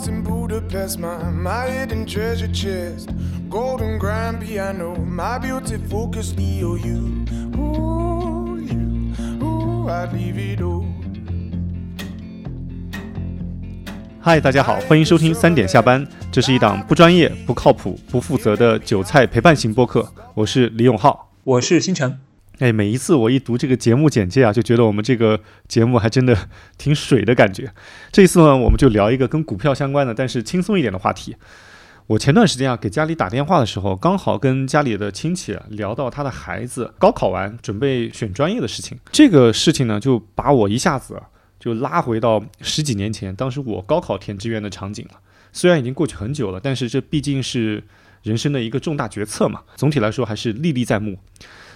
house in Budapest, my, my hidden treasure chest. Golden grand piano, my beauty focus, EOU. Ooh, you, ooh, I'd leave it all. 嗨，大家好，欢迎收听三点下班。这是一档不专业、不靠谱、不负责的韭菜陪伴型播客。我是李永浩。我是星辰。哎，每一次我一读这个节目简介啊，就觉得我们这个节目还真的 挺水的感觉。这一次呢，我们就聊一个跟股票相关的，但是轻松一点的话题。我前段时间啊，给家里打电话的时候，刚好跟家里的亲戚聊到他的孩子高考完准备选专业的事情。这个事情呢，就把我一下子就拉回到十几年前，当时我高考填志愿的场景了。虽然已经过去很久了，但是这毕竟是人生的一个重大决策嘛。总体来说还是历历在目。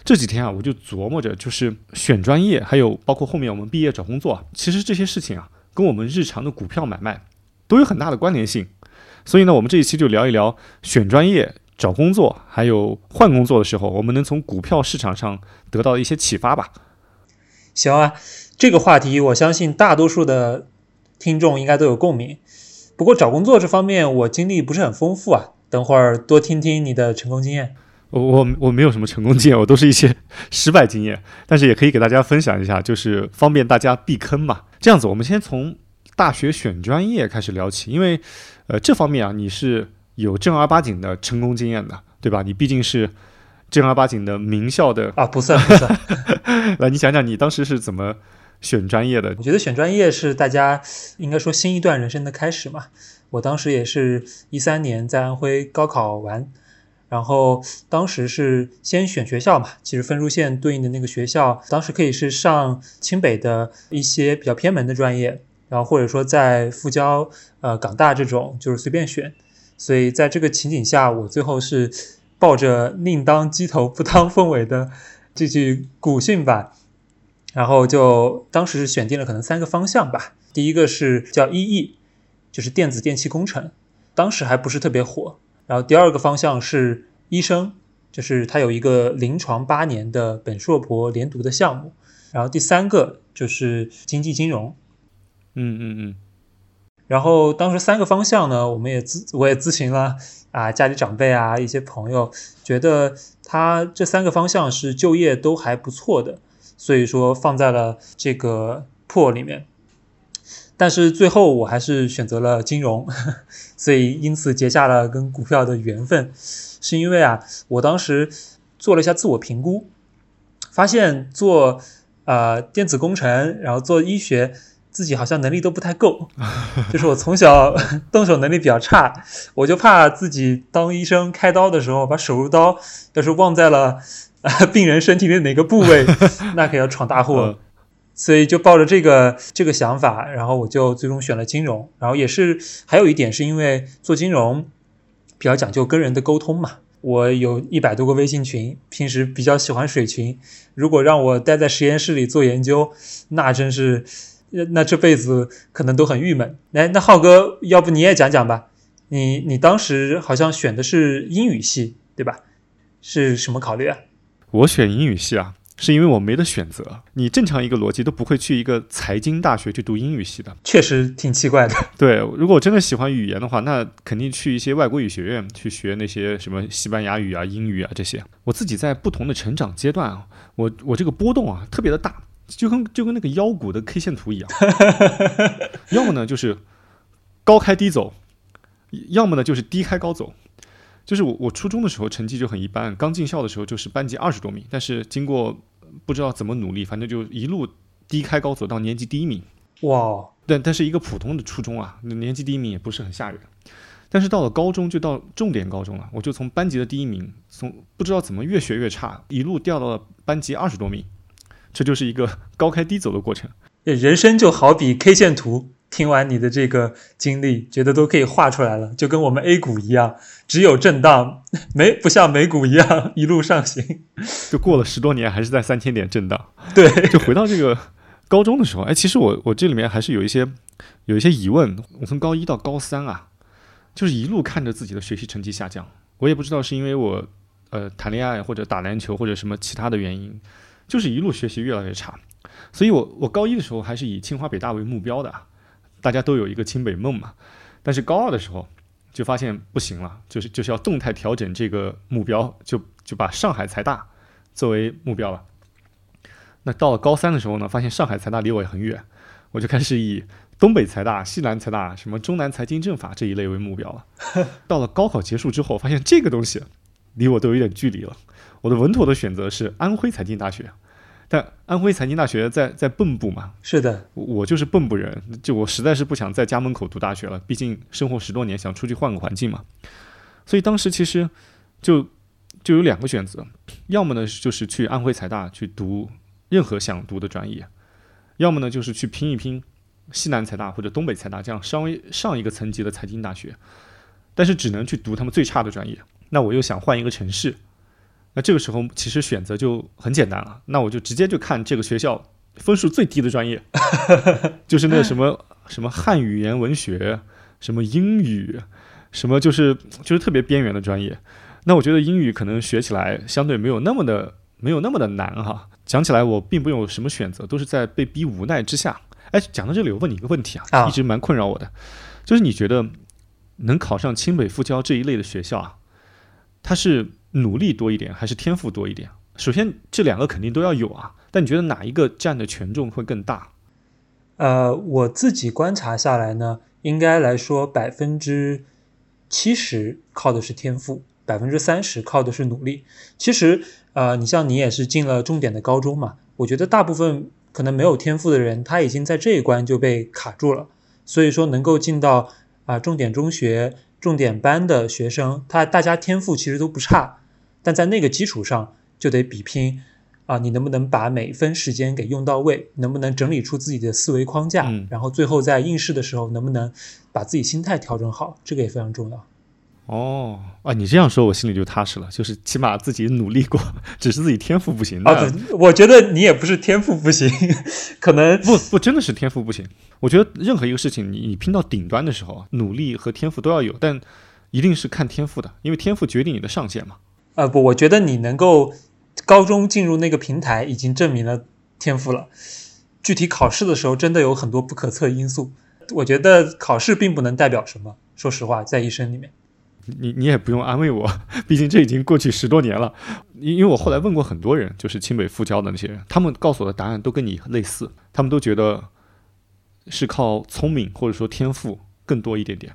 这几天啊，我就琢磨着，就是选专业，还有包括后面我们毕业找工作，其实这些事情啊，跟我们日常的股票买卖都有很大的关联性。所以呢，我们这一期就聊一聊选专业、找工作，还有换工作的时候，我们能从股票市场上得到一些启发吧。行啊，这个话题我相信大多数的听众应该都有共鸣。不过找工作这方面我经历不是很丰富啊，等会儿多听听你的成功经验。我我我没有什么成功经验，我都是一些 失败经验，但是也可以给大家分享一下，就是方便大家避坑嘛。这样子，我们先从大学选专业开始聊起，因为呃这方面啊你是有正儿八经的成功经验的，对吧？你毕竟是正儿八经的名校的啊，不算不算。来，你讲讲你当时是怎么选专业的？我觉得选专业是大家应该说新一段人生的开始嘛。我当时也是一三年在安徽高考完。然后当时是先选学校嘛，其实分数线对应的那个学校，当时可以是上清北的一些比较偏门的专业，然后或者说在复交、呃港大这种，就是随便选。所以在这个情景下，我最后是抱着宁当鸡头不当凤尾的这句古训吧，然后就当时是选定了可能三个方向吧。第一个是叫 EE，就是电子电气工程，当时还不是特别火。然后第二个方向是医生，就是他有一个临床八年的本硕博连读的项目。然后第三个就是经济金融，嗯嗯嗯。然后当时三个方向呢，我们也咨我也咨询了啊，家里长辈啊，一些朋友，觉得他这三个方向是就业都还不错的，所以说放在了这个破里面。但是最后我还是选择了金融，所以因此结下了跟股票的缘分，是因为啊，我当时做了一下自我评估，发现做呃电子工程，然后做医学，自己好像能力都不太够，就是我从小动手能力比较差，我就怕自己当医生开刀的时候，把手术刀要是忘在了病人身体的哪个部位，那可要闯大祸。所以就抱着这个这个想法，然后我就最终选了金融。然后也是还有一点，是因为做金融比较讲究跟人的沟通嘛。我有一百多个微信群，平时比较喜欢水群。如果让我待在实验室里做研究，那真是那这辈子可能都很郁闷。来，那浩哥，要不你也讲讲吧？你你当时好像选的是英语系，对吧？是什么考虑啊？我选英语系啊。是因为我没得选择，你正常一个逻辑都不会去一个财经大学去读英语系的，确实挺奇怪的。对，如果我真的喜欢语言的话，那肯定去一些外国语学院去学那些什么西班牙语啊、英语啊这些。我自己在不同的成长阶段啊，我我这个波动啊特别的大，就跟就跟那个腰股的 K 线图一样，要么呢就是高开低走，要么呢就是低开高走。就是我，我初中的时候成绩就很一般，刚进校的时候就是班级二十多名，但是经过不知道怎么努力，反正就一路低开高走到年级第一名。哇！但但是一个普通的初中啊，年级第一名也不是很吓人。但是到了高中，就到重点高中了，我就从班级的第一名，从不知道怎么越学越差，一路掉到了班级二十多名。这就是一个高开低走的过程。人生就好比 K 线图。听完你的这个经历，觉得都可以画出来了，就跟我们 A 股一样，只有震荡，没不像美股一样一路上行。就过了十多年，还是在三千点震荡。对，就回到这个高中的时候，哎，其实我我这里面还是有一些有一些疑问。我从高一到高三啊，就是一路看着自己的学习成绩下降，我也不知道是因为我呃谈恋爱或者打篮球或者什么其他的原因，就是一路学习越来越差。所以我我高一的时候还是以清华北大为目标的。大家都有一个清北梦嘛，但是高二的时候就发现不行了，就是就是要动态调整这个目标，就就把上海财大作为目标了。那到了高三的时候呢，发现上海财大离我也很远，我就开始以东北财大、西南财大、什么中南财经政法这一类为目标了。到了高考结束之后，发现这个东西离我都有点距离了。我的稳妥的选择是安徽财经大学，但安徽财经大学在在蚌埠嘛，是的，我就是蚌埠人，就我实在是不想在家门口读大学了，毕竟生活十多年，想出去换个环境嘛。所以当时其实就就有两个选择，要么呢就是去安徽财大去读任何想读的专业，要么呢就是去拼一拼西南财大或者东北财大这样稍微上一个层级的财经大学，但是只能去读他们最差的专业。那我又想换一个城市。那这个时候其实选择就很简单了，那我就直接就看这个学校分数最低的专业，就是那什么什么汉语言文学，什么英语，什么就是就是特别边缘的专业。那我觉得英语可能学起来相对没有那么的没有那么的难哈。讲起来我并不有什么选择，都是在被逼无奈之下。哎，讲到这里，我问你一个问题啊，一直蛮困扰我的，就是你觉得能考上清北复交这一类的学校啊，它是？努力多一点还是天赋多一点？首先，这两个肯定都要有啊。但你觉得哪一个占的权重会更大？呃，我自己观察下来呢，应该来说百分之七十靠的是天赋，百分之三十靠的是努力。其实，呃，你像你也是进了重点的高中嘛，我觉得大部分可能没有天赋的人，他已经在这一关就被卡住了。所以说，能够进到啊重点中学、重点班的学生，他大家天赋其实都不差。但在那个基础上，就得比拼啊，你能不能把每分时间给用到位？能不能整理出自己的思维框架？然后最后在应试的时候，能不能把自己心态调整好？这个也非常重要。哦，啊，你这样说，我心里就踏实了。就是起码自己努力过，只是自己天赋不行。啊，我觉得你也不是天赋不行，可能不不真的是天赋不行。我觉得任何一个事情，你你拼到顶端的时候，努力和天赋都要有，但一定是看天赋的，因为天赋决定你的上限嘛。呃不，我觉得你能够高中进入那个平台，已经证明了天赋了。具体考试的时候，真的有很多不可测因素。我觉得考试并不能代表什么。说实话，在一生里面，你你也不用安慰我，毕竟这已经过去十多年了。因因为我后来问过很多人，就是清北复交的那些人，他们告诉我的答案都跟你类似，他们都觉得是靠聪明或者说天赋更多一点点。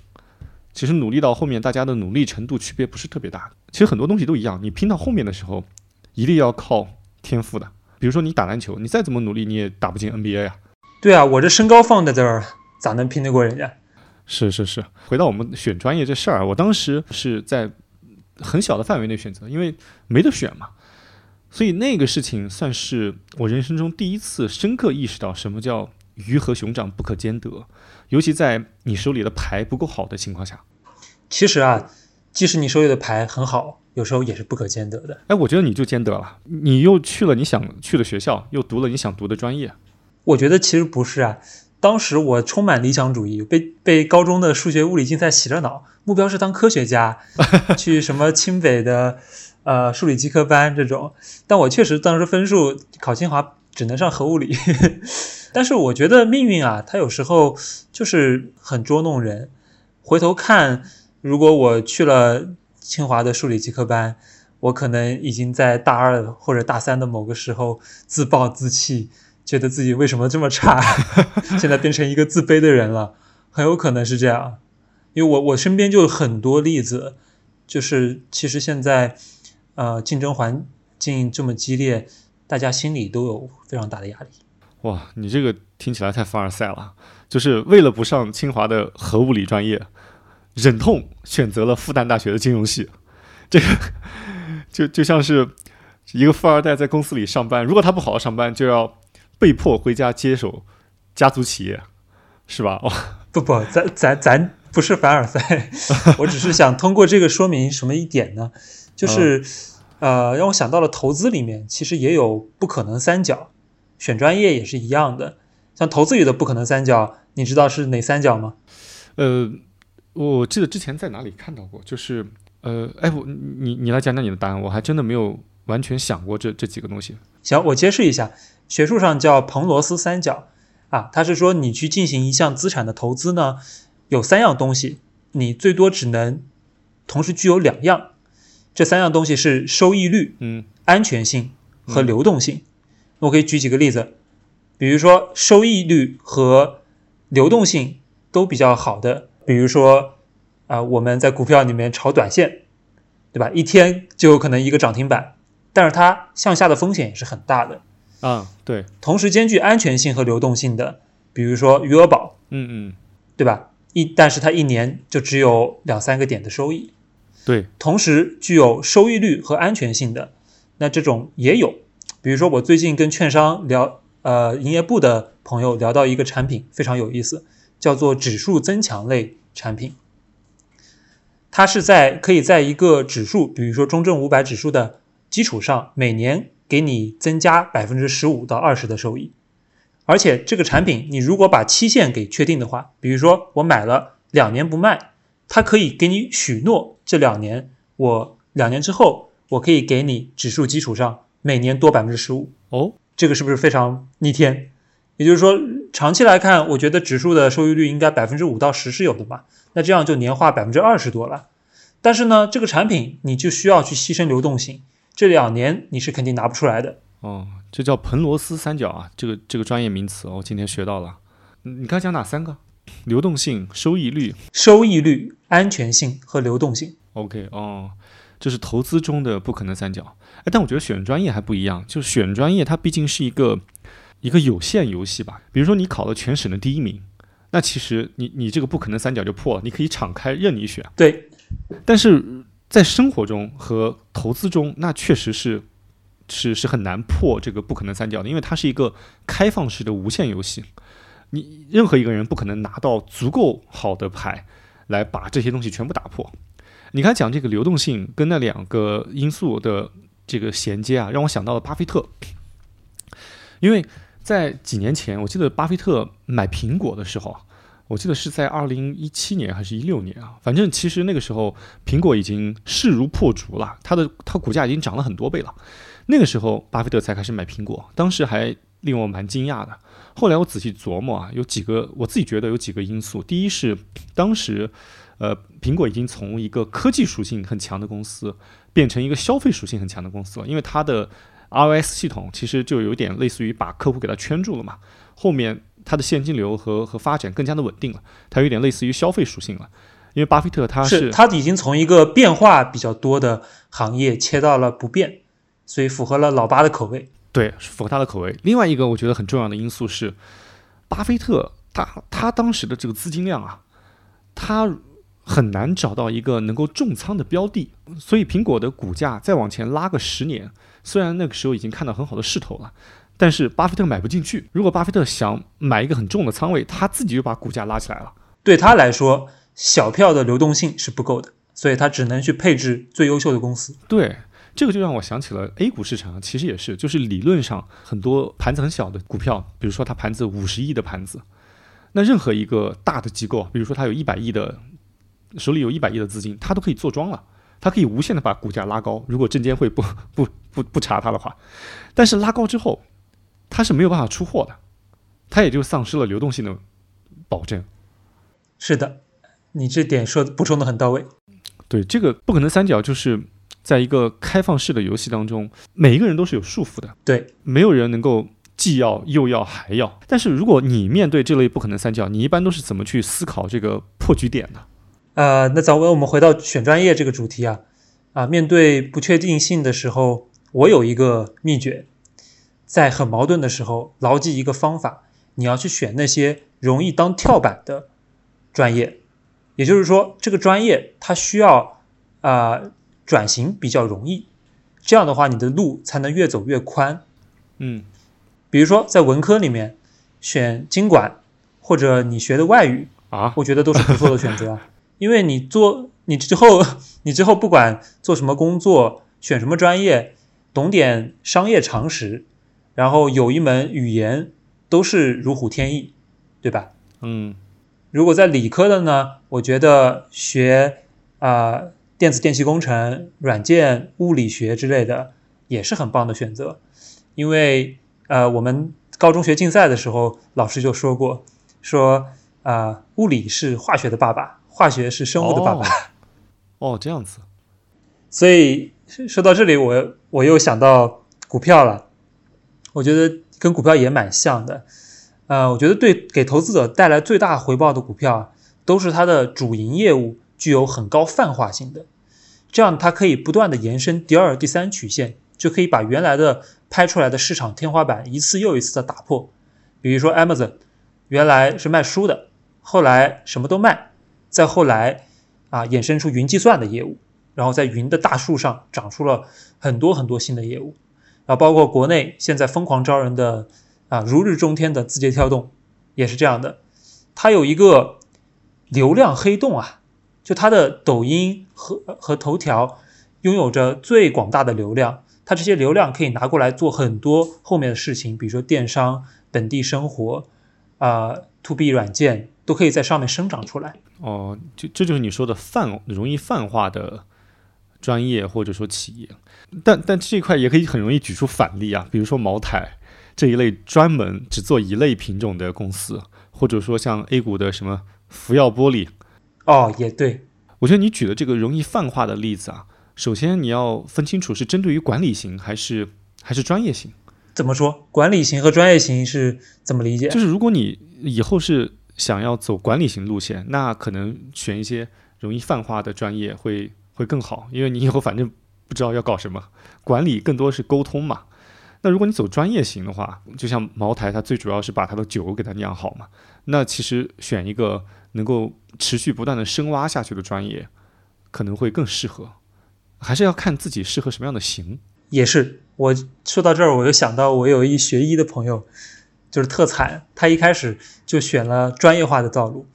其实努力到后面，大家的努力程度区别不是特别大。其实很多东西都一样，你拼到后面的时候，一定要靠天赋的。比如说你打篮球，你再怎么努力，你也打不进 NBA 啊。对啊，我这身高放在这儿，咋能拼得过人家？是是是。回到我们选专业这事儿，我当时是在很小的范围内选择，因为没得选嘛。所以那个事情算是我人生中第一次深刻意识到什么叫鱼和熊掌不可兼得，尤其在你手里的牌不够好的情况下。其实啊，即使你手里的牌很好，有时候也是不可兼得的。哎，我觉得你就兼得了，你又去了你想去的学校，又读了你想读的专业。我觉得其实不是啊，当时我充满理想主义，被被高中的数学物理竞赛洗了脑，目标是当科学家，去什么清北的呃数理基科班这种。但我确实当时分数考清华只能上核物理，但是我觉得命运啊，它有时候就是很捉弄人。回头看。如果我去了清华的数理基科班，我可能已经在大二或者大三的某个时候自暴自弃，觉得自己为什么这么差，现在变成一个自卑的人了，很有可能是这样。因为我我身边就有很多例子，就是其实现在呃竞争环境这么激烈，大家心里都有非常大的压力。哇，你这个听起来太凡尔赛了，就是为了不上清华的核物理专业。忍痛选择了复旦大学的金融系，这个 就就像是一个富二代在公司里上班，如果他不好好上班，就要被迫回家接手家族企业，是吧？哦，不不，咱咱咱不是凡尔赛，我只是想通过这个说明什么一点呢？就是呃，让我想到了投资里面其实也有不可能三角，选专业也是一样的。像投资里的不可能三角，你知道是哪三角吗？呃。我记得之前在哪里看到过，就是呃，哎，我你你来讲讲你的答案，我还真的没有完全想过这这几个东西。行，我揭示一下，学术上叫彭罗斯三角啊，它是说你去进行一项资产的投资呢，有三样东西你最多只能同时具有两样，这三样东西是收益率、嗯安全性和流动性。我可以举几个例子，比如说收益率和流动性都比较好的，比如说啊、我们在股票里面炒短线，对吧？一天就有可能一个涨停板，但是它向下的风险也是很大的。啊，对，同时兼具安全性和流动性的，比如说余额宝，嗯嗯，对吧？一但是它一年就只有两三个点的收益，对，同时具有收益率和安全性的，那这种也有。比如说我最近跟券商聊，呃，营业部的朋友聊到一个产品非常有意思，叫做指数增强类产品。它是在可以在一个指数，比如说中证五百指数的基础上，每年给你增加百分之十五到二十的收益。而且这个产品，你如果把期限给确定的话，比如说我买了两年不卖，它可以给你许诺这两年，我两年之后，我可以给你指数基础上每年多百分之十五。哦，这个是不是非常逆天？也就是说，长期来看，我觉得指数的收益率应该百分之五到十是有的吧，那这样就年化百分之二十多了。但是呢，这个产品你就需要去牺牲流动性，这两年你是肯定拿不出来的。哦，这叫彭罗斯三角啊，这个这个专业名词，我今天学到了。嗯你刚才讲哪三个？流动性、收益率。收益率、安全性和流动性。OK，哦，这是投资中的不可能三角。哎，但我觉得选专业还不一样，就选专业它毕竟是一个一个有限游戏吧。比如说你考了全省的第一名，那其实你你这个不可能三角就破了，你可以敞开任你选。对，但是在生活中和投资中，那确实是是是很难破这个不可能三角的，因为它是一个开放式的无限游戏。你任何一个人不可能拿到足够好的牌来把这些东西全部打破。你刚才讲这个流动性跟那两个因素的这个衔接啊，让我想到了巴菲特，因为在几年前，我记得巴菲特买苹果的时候，我记得是在二零一七年还是一六年啊，反正其实那个时候苹果已经势如破竹了，它的它股价已经涨了很多倍了。那个时候巴菲特才开始买苹果，当时还令我蛮惊讶的。后来我仔细琢磨啊，有几个我自己觉得有几个因素。第一是当时，呃，苹果已经从一个科技属性很强的公司变成一个消费属性很强的公司了，因为它的 iOS 系统其实就有点类似于把客户给它圈住了嘛。后面它的现金流和和发展更加的稳定了，它有点类似于消费属性了。因为巴菲特他是他已经从一个变化比较多的行业切到了不变，所以符合了老八的口味。对，符合他的口味。另外一个我觉得很重要的因素是，巴菲特他他当时的这个资金量啊，他很难找到一个能够重仓的标的，所以苹果的股价再往前拉个十年，虽然那个时候已经看到很好的势头了，但是巴菲特买不进去。如果巴菲特想买一个很重的仓位，他自己就把股价拉起来了。对他来说，小票的流动性是不够的，所以他只能去配置最优秀的公司。对。这个就让我想起了 A 股市场，其实也是，就是理论上很多盘子很小的股票，比如说它盘子五十亿的盘子，那任何一个大的机构，比如说它有一百亿的手里有一百亿的资金，它都可以做庄了，它可以无限的把股价拉高。如果证监会不 不不不查它的话，但是拉高之后，它是没有办法出货的，它也就丧失了流动性的保证。是的，你这点说补充的很到位。对，这个不可能三角就是。在一个开放式的游戏当中，每一个人都是有束缚的，对，没有人能够既要又要还要。但是如果你面对这类不可能三角，你一般都是怎么去思考这个破局点的？呃，那早问我们回到选专业这个主题啊，啊，面对不确定性的时候，我有一个秘诀，在很矛盾的时候，牢记一个方法，你要去选那些容易当跳板的专业，也就是说，这个专业它需要啊。呃转型比较容易，这样的话你的路才能越走越宽。嗯，比如说在文科里面选经管，或者你学的外语啊，我觉得都是不错的选择。因为你做你之后，你之后不管做什么工作，选什么专业，懂点商业常识，然后有一门语言，都是如虎添翼，对吧？嗯。如果在理科的呢，我觉得学啊。呃电子电气工程、软件、物理学之类的也是很棒的选择，因为呃，我们高中学竞赛的时候，老师就说过，说啊、呃，物理是化学的爸爸，化学是生物的爸爸。哦，这样子。所以说到这里，我我又想到股票了。我觉得跟股票也蛮像的。呃，我觉得对给投资者带来最大回报的股票，都是它的主营业务具有很高泛化性的，这样它可以不断的延伸第二、第三曲线，就可以把原来的拍出来的市场天花板一次又一次的打破。比如说 Amazon，原来是卖书的，后来什么都卖，再后来啊衍生出云计算的业务，然后在云的大树上长出了很多很多新的业务，啊，包括国内现在疯狂招人的。啊，如日中天的字节跳动也是这样的，它有一个流量黑洞啊，就它的抖音和和头条拥有着最广大的流量，它这些流量可以拿过来做很多后面的事情，比如说电商、本地生活啊、to B 软件都可以在上面生长出来。哦，就这就是你说的泛容易泛化的专业或者说企业，但但这一块也可以很容易举出反例啊，比如说茅台。这一类专门只做一类品种的公司，或者说像 A 股的什么福耀玻璃，哦，也对。我觉得你举的这个容易泛化的例子啊，首先你要分清楚是针对于管理型还是还是专业型。怎么说？管理型和专业型是怎么理解？就是如果你以后是想要走管理型路线，那可能选一些容易泛化的专业会会更好，因为你以后反正不知道要搞什么，管理更多是沟通嘛。那如果你走专业型的话，就像茅台，它最主要是把它的酒给它酿好嘛。那其实选一个能够持续不断的深挖下去的专业，可能会更适合。还是要看自己适合什么样的型。也是，我说到这儿，我又想到我有一学医的朋友，就是特惨，他一开始就选了专业化的道路，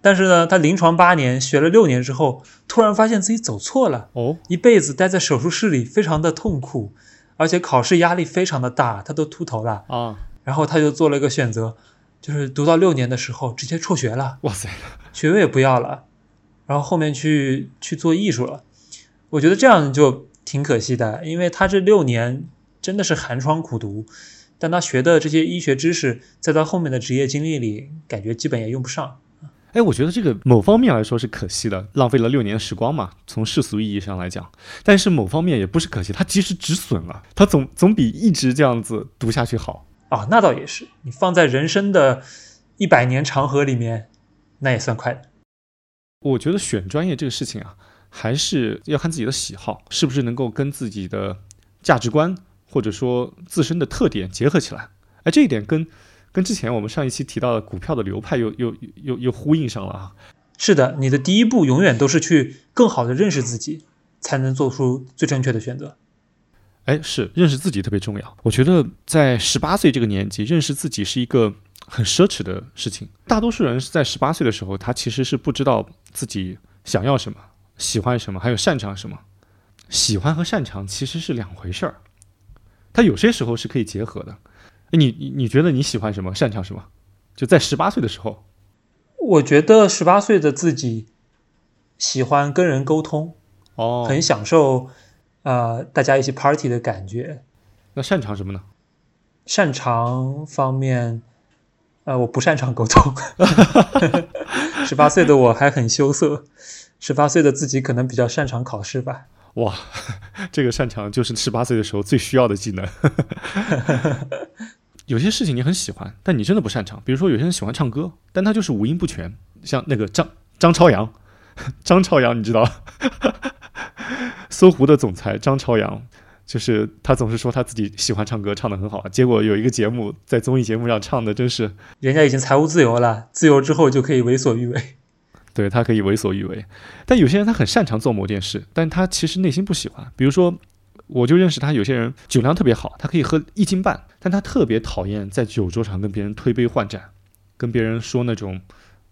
但是呢，他临床八年，学了六年之后，突然发现自己走错了，哦，一辈子待在手术室里，非常的痛苦。而且考试压力非常的大，他都秃头了啊。然后他就做了一个选择，就是读到六年的时候直接辍学了。哇塞，学位也不要了，然后后面去去做艺术了。我觉得这样就挺可惜的，因为他这六年真的是寒窗苦读，但他学的这些医学知识，在他后面的职业经历里，感觉基本也用不上。哎，我觉得这个某方面来说是可惜的，浪费了六年时光嘛。从世俗意义上来讲，但是某方面也不是可惜，它及时止损了，它总总比一直这样子读下去好啊。那倒也是，你放在人生的一百年长河里面，那也算快的。我觉得选专业这个事情啊，还是要看自己的喜好，是不是能够跟自己的价值观或者说自身的特点结合起来。哎，这一点跟。跟之前我们上一期提到的股票的流派又又又又呼应上了啊！是的，你的第一步永远都是去更好的认识自己，才能做出最正确的选择。哎，是认识自己特别重要。我觉得在十八岁这个年纪，认识自己是一个很奢侈的事情。大多数人是在十八岁的时候，他其实是不知道自己想要什么、喜欢什么，还有擅长什么。喜欢和擅长其实是两回事儿，它有些时候是可以结合的。你你你觉得你喜欢什么，擅长什么？就在十八岁的时候，我觉得十八岁的自己喜欢跟人沟通，哦，很享受啊，大家一起 party 的感觉。那擅长什么呢？擅长方面，呃，我不擅长沟通。十八岁的我还很羞涩，十八岁的自己可能比较擅长考试吧。哇，这个擅长就是十八岁的时候最需要的技能。有些事情你很喜欢，但你真的不擅长。比如说，有些人喜欢唱歌，但他就是五音不全。像那个张张朝阳，张朝阳，你知道，搜狐的总裁张朝阳，就是他总是说他自己喜欢唱歌，唱的很好。结果有一个节目在综艺节目上唱的，真是人家已经财务自由了，自由之后就可以为所欲为。对他可以为所欲为，但有些人他很擅长做某件事，但他其实内心不喜欢。比如说。我就认识他，有些人酒量特别好，他可以喝一斤半，但他特别讨厌在酒桌上跟别人推杯换盏，跟别人说那种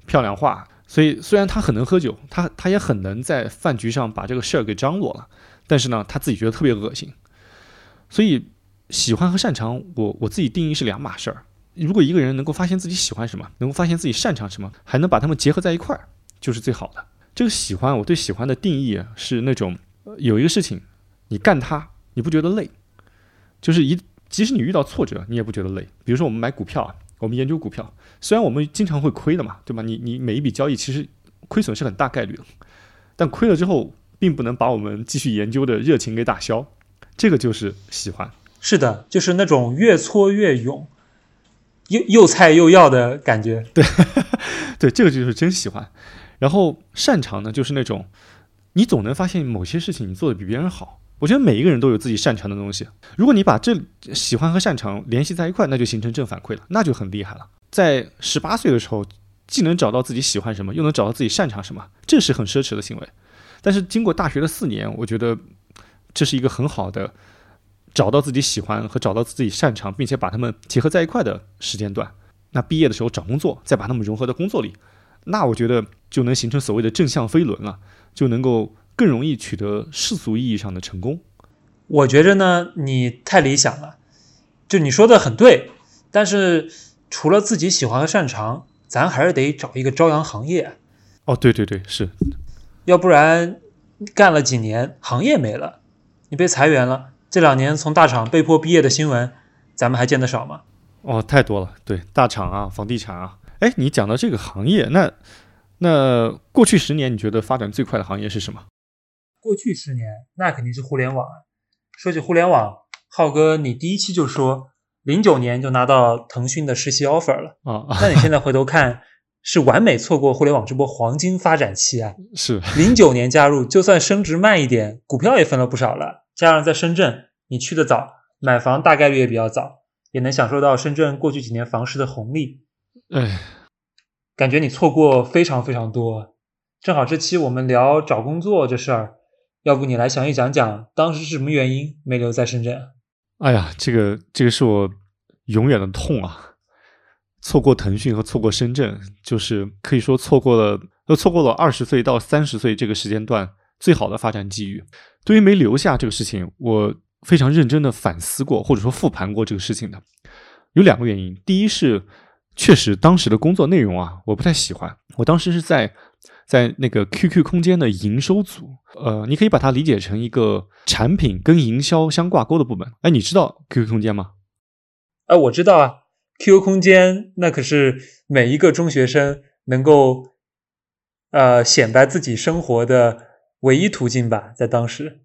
漂亮话。所以虽然他很能喝酒，他他也很能在饭局上把这个事儿给张罗了，但是呢，他自己觉得特别恶心。所以喜欢和擅长，我我自己定义是两码事儿。如果一个人能够发现自己喜欢什么，能够发现自己擅长什么，还能把他们结合在一块儿，就是最好的。这个喜欢，我对喜欢的定义是那种有一个事情。你干它，你不觉得累？就是一，即使你遇到挫折，你也不觉得累。比如说我们买股票啊，我们研究股票，虽然我们经常会亏的嘛，对吧？你你每一笔交易其实亏损是很大概率的，但亏了之后，并不能把我们继续研究的热情给打消，这个就是喜欢。是的，就是那种越挫越勇，又又菜又要的感觉。对，对，这个就是真喜欢。然后擅长呢，就是那种你总能发现某些事情你做的比别人好。我觉得每一个人都有自己擅长的东西。如果你把这喜欢和擅长联系在一块，那就形成正反馈了，那就很厉害了。在十八岁的时候，既能找到自己喜欢什么，又能找到自己擅长什么，这是很奢侈的行为。但是经过大学的四年，我觉得这是一个很好的找到自己喜欢和找到自己擅长，并且把它们结合在一块的时间段。那毕业的时候找工作，再把它们融合到工作里，那我觉得就能形成所谓的正向飞轮了，就能够。更容易取得世俗意义上的成功。我觉着呢，你太理想了。就你说的很对，但是除了自己喜欢和擅长，咱还是得找一个朝阳行业。哦，对对对，是。要不然干了几年，行业没了，你被裁员了。这两年从大厂被迫毕业的新闻，咱们还见得少吗？哦，太多了。对，大厂啊，房地产啊。哎，你讲到这个行业，那那过去十年，你觉得发展最快的行业是什么？过去十年，那肯定是互联网。说起互联网，浩哥，你第一期就说零九年就拿到腾讯的实习 offer 了啊。那你现在回头看，是完美错过互联网这波黄金发展期啊。是零九年加入，就算升值慢一点，股票也分了不少了。加上在深圳，你去的早，买房大概率也比较早，也能享受到深圳过去几年房市的红利。哎，感觉你错过非常非常多。正好这期我们聊找工作这事儿。要不你来详细讲讲，当时是什么原因没留在深圳？哎呀，这个这个是我永远的痛啊！错过腾讯和错过深圳，就是可以说错过了，都错过了二十岁到三十岁这个时间段最好的发展机遇。对于没留下这个事情，我非常认真的反思过，或者说复盘过这个事情的，有两个原因。第一是确实当时的工作内容啊，我不太喜欢。我当时是在。在那个 QQ 空间的营收组，呃，你可以把它理解成一个产品跟营销相挂钩的部门。哎，你知道 QQ 空间吗？哎，我知道啊，QQ 空间那可是每一个中学生能够呃显摆自己生活的唯一途径吧，在当时，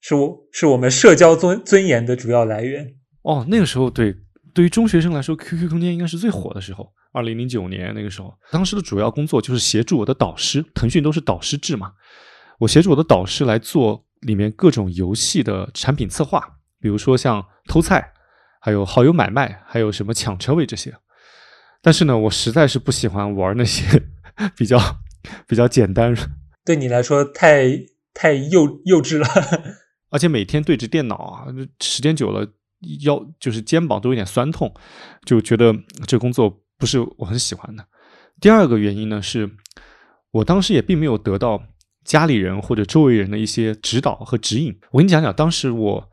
是我是我们社交尊尊严的主要来源。哦，那个时候对，对于中学生来说，QQ 空间应该是最火的时候。二零零九年那个时候，当时的主要工作就是协助我的导师，腾讯都是导师制嘛，我协助我的导师来做里面各种游戏的产品策划，比如说像偷菜，还有好友买卖，还有什么抢车位这些。但是呢，我实在是不喜欢玩那些 比较比较简单，对你来说太太幼幼稚了，而且每天对着电脑啊，时间久了腰就是肩膀都有点酸痛，就觉得这工作。不是我很喜欢的。第二个原因呢，是我当时也并没有得到家里人或者周围人的一些指导和指引。我跟你讲讲，当时我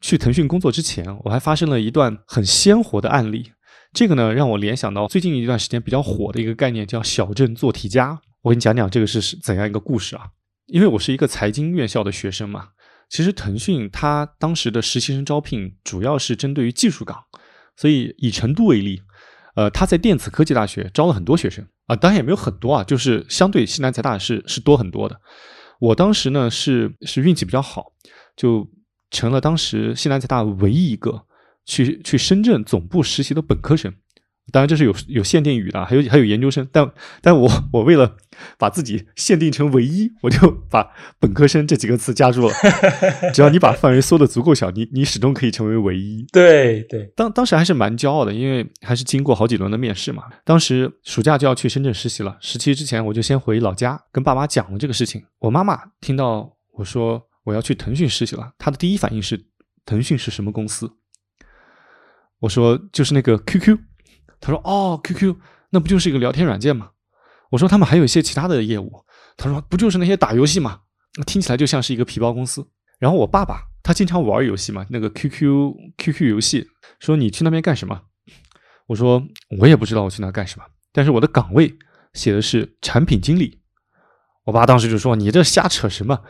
去腾讯工作之前，我还发生了一段很鲜活的案例。这个呢，让我联想到最近一段时间比较火的一个概念，叫“小镇做题家”。我跟你讲讲这个是怎样一个故事啊？因为我是一个财经院校的学生嘛，其实腾讯它当时的实习生招聘主要是针对于技术岗，所以以成都为例。呃，他在电子科技大学招了很多学生啊，当然也没有很多啊，就是相对西南财大是是多很多的。我当时呢是是运气比较好，就成了当时西南财大唯一一个去去深圳总部实习的本科生。当然这是有有限定语的，还有还有研究生，但但我我为了把自己限定成唯一，我就把本科生这几个词加入了。只要你把范围缩的足够小，你你始终可以成为唯一。对对，当当时还是蛮骄傲的，因为还是经过好几轮的面试嘛。当时暑假就要去深圳实习了，实习之前我就先回老家跟爸妈讲了这个事情。我妈妈听到我说我要去腾讯实习了，她的第一反应是腾讯是什么公司？我说就是那个 QQ。他说：“哦，QQ，那不就是一个聊天软件吗？”我说：“他们还有一些其他的业务。”他说：“不就是那些打游戏吗？听起来就像是一个皮包公司。”然后我爸爸他经常玩游戏嘛，那个 QQ QQ 游戏，说：“你去那边干什么？”我说：“我也不知道我去那干什么，但是我的岗位写的是产品经理。”我爸当时就说：“你这瞎扯什么？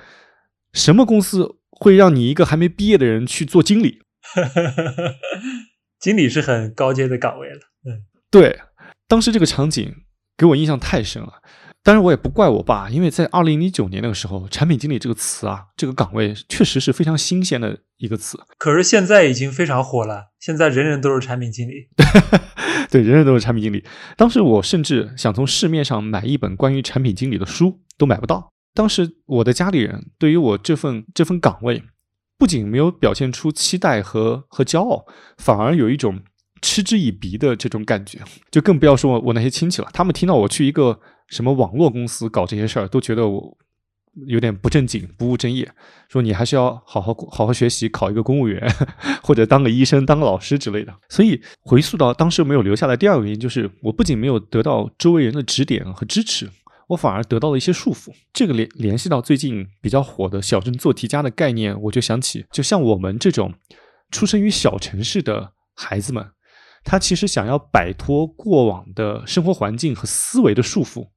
什么公司会让你一个还没毕业的人去做经理？” 经理是很高阶的岗位了。嗯对，当时这个场景给我印象太深了。当然我也不怪我爸，因为在二零一九年那个时候，产品经理这个词啊，这个岗位确实是非常新鲜的一个词。可是现在已经非常火了，现在人人都是产品经理。对，人人都是产品经理。当时我甚至想从市面上买一本关于产品经理的书，都买不到。当时我的家里人对于我这份这份岗位，不仅没有表现出期待和和骄傲，反而有一种嗤之以鼻的这种感觉。就更不要说我我那些亲戚了，他们听到我去一个。什么网络公司搞这些事儿，都觉得我有点不正经、不务正业。说你还是要好好好好学习，考一个公务员，或者当个医生、当个老师之类的。所以回溯到当时没有留下来，第二个原因就是，我不仅没有得到周围人的指点和支持，我反而得到了一些束缚。这个联联系到最近比较火的小镇做题家的概念，我就想起，就像我们这种出生于小城市的孩子们，他其实想要摆脱过往的生活环境和思维的束缚。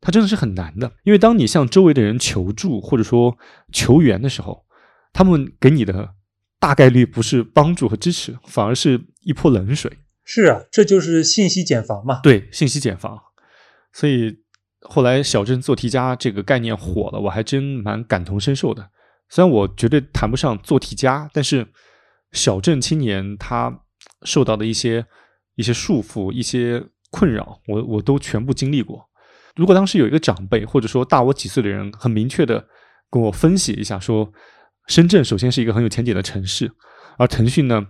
他真的是很难的，因为当你向周围的人求助或者说求援的时候，他们给你的大概率不是帮助和支持，反而是一泼冷水。是啊，这就是信息茧房嘛。对，信息茧房。所以后来小镇做题家这个概念火了，我还真蛮感同身受的。虽然我绝对谈不上做题家，但是小镇青年他受到的一些一些束缚、一些困扰，我我都全部经历过。如果当时有一个长辈，或者说大我几岁的人，很明确的跟我分析一下，说深圳首先是一个很有前景的城市，而腾讯呢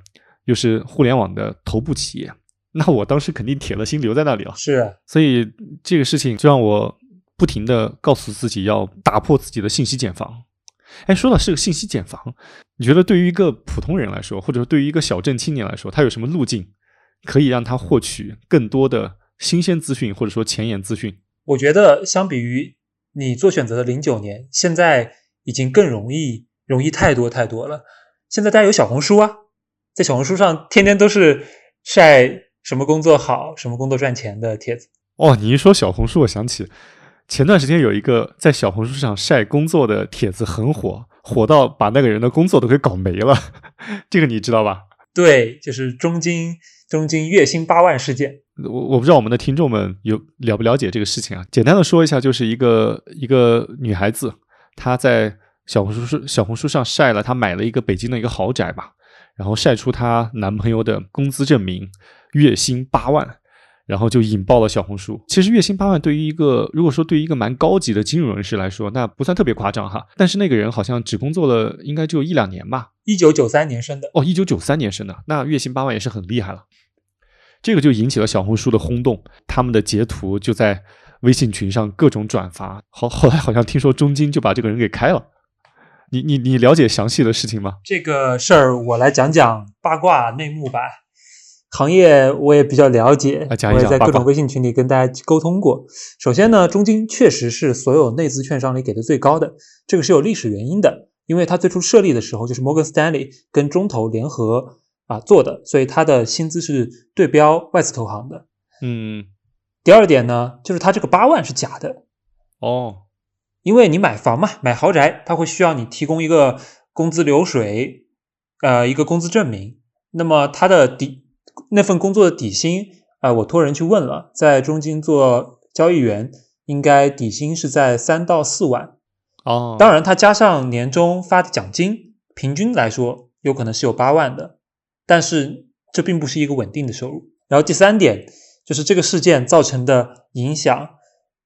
又是互联网的头部企业，那我当时肯定铁了心留在那里了。是，所以这个事情就让我不停的告诉自己要打破自己的信息茧房。哎，说到是个信息茧房，你觉得对于一个普通人来说，或者说对于一个小镇青年来说，他有什么路径可以让他获取更多的新鲜资讯，或者说前沿资讯？我觉得相比于你做选择的零九年，现在已经更容易，容易太多太多了。现在大家有小红书啊，在小红书上天天都是晒什么工作好、什么工作赚钱的帖子。哦，你一说小红书，我想起前段时间有一个在小红书上晒工作的帖子很火，火到把那个人的工作都给搞没了。这个你知道吧？对，就是中金中金月薪八万事件。我我不知道我们的听众们有了不了解这个事情啊？简单的说一下，就是一个一个女孩子，她在小红书小红书上晒了她买了一个北京的一个豪宅吧，然后晒出她男朋友的工资证明，月薪八万，然后就引爆了小红书。其实月薪八万对于一个如果说对于一个蛮高级的金融人士来说，那不算特别夸张哈。但是那个人好像只工作了应该只有一两年吧，一九九三年生的哦，一九九三年生的，那月薪八万也是很厉害了。这个就引起了小红书的轰动，他们的截图就在微信群上各种转发。后后来好像听说中金就把这个人给开了。你你你了解详细的事情吗？这个事儿我来讲讲八卦内幕吧。行业我也比较了解，我也在各种微信群里跟大家沟通过。首先呢，中金确实是所有内资券商里给的最高的，这个是有历史原因的，因为它最初设立的时候就是摩根斯丹利跟中投联合。啊，做的，所以它的薪资是对标外资投行的。嗯，第二点呢，就是它这个八万是假的哦，因为你买房嘛，买豪宅，他会需要你提供一个工资流水，呃，一个工资证明。那么它的底那份工作的底薪，啊，我托人去问了，在中金做交易员，应该底薪是在三到四万。哦，当然，他加上年终发的奖金，平均来说有可能是有八万的。但是这并不是一个稳定的收入。然后第三点就是这个事件造成的影响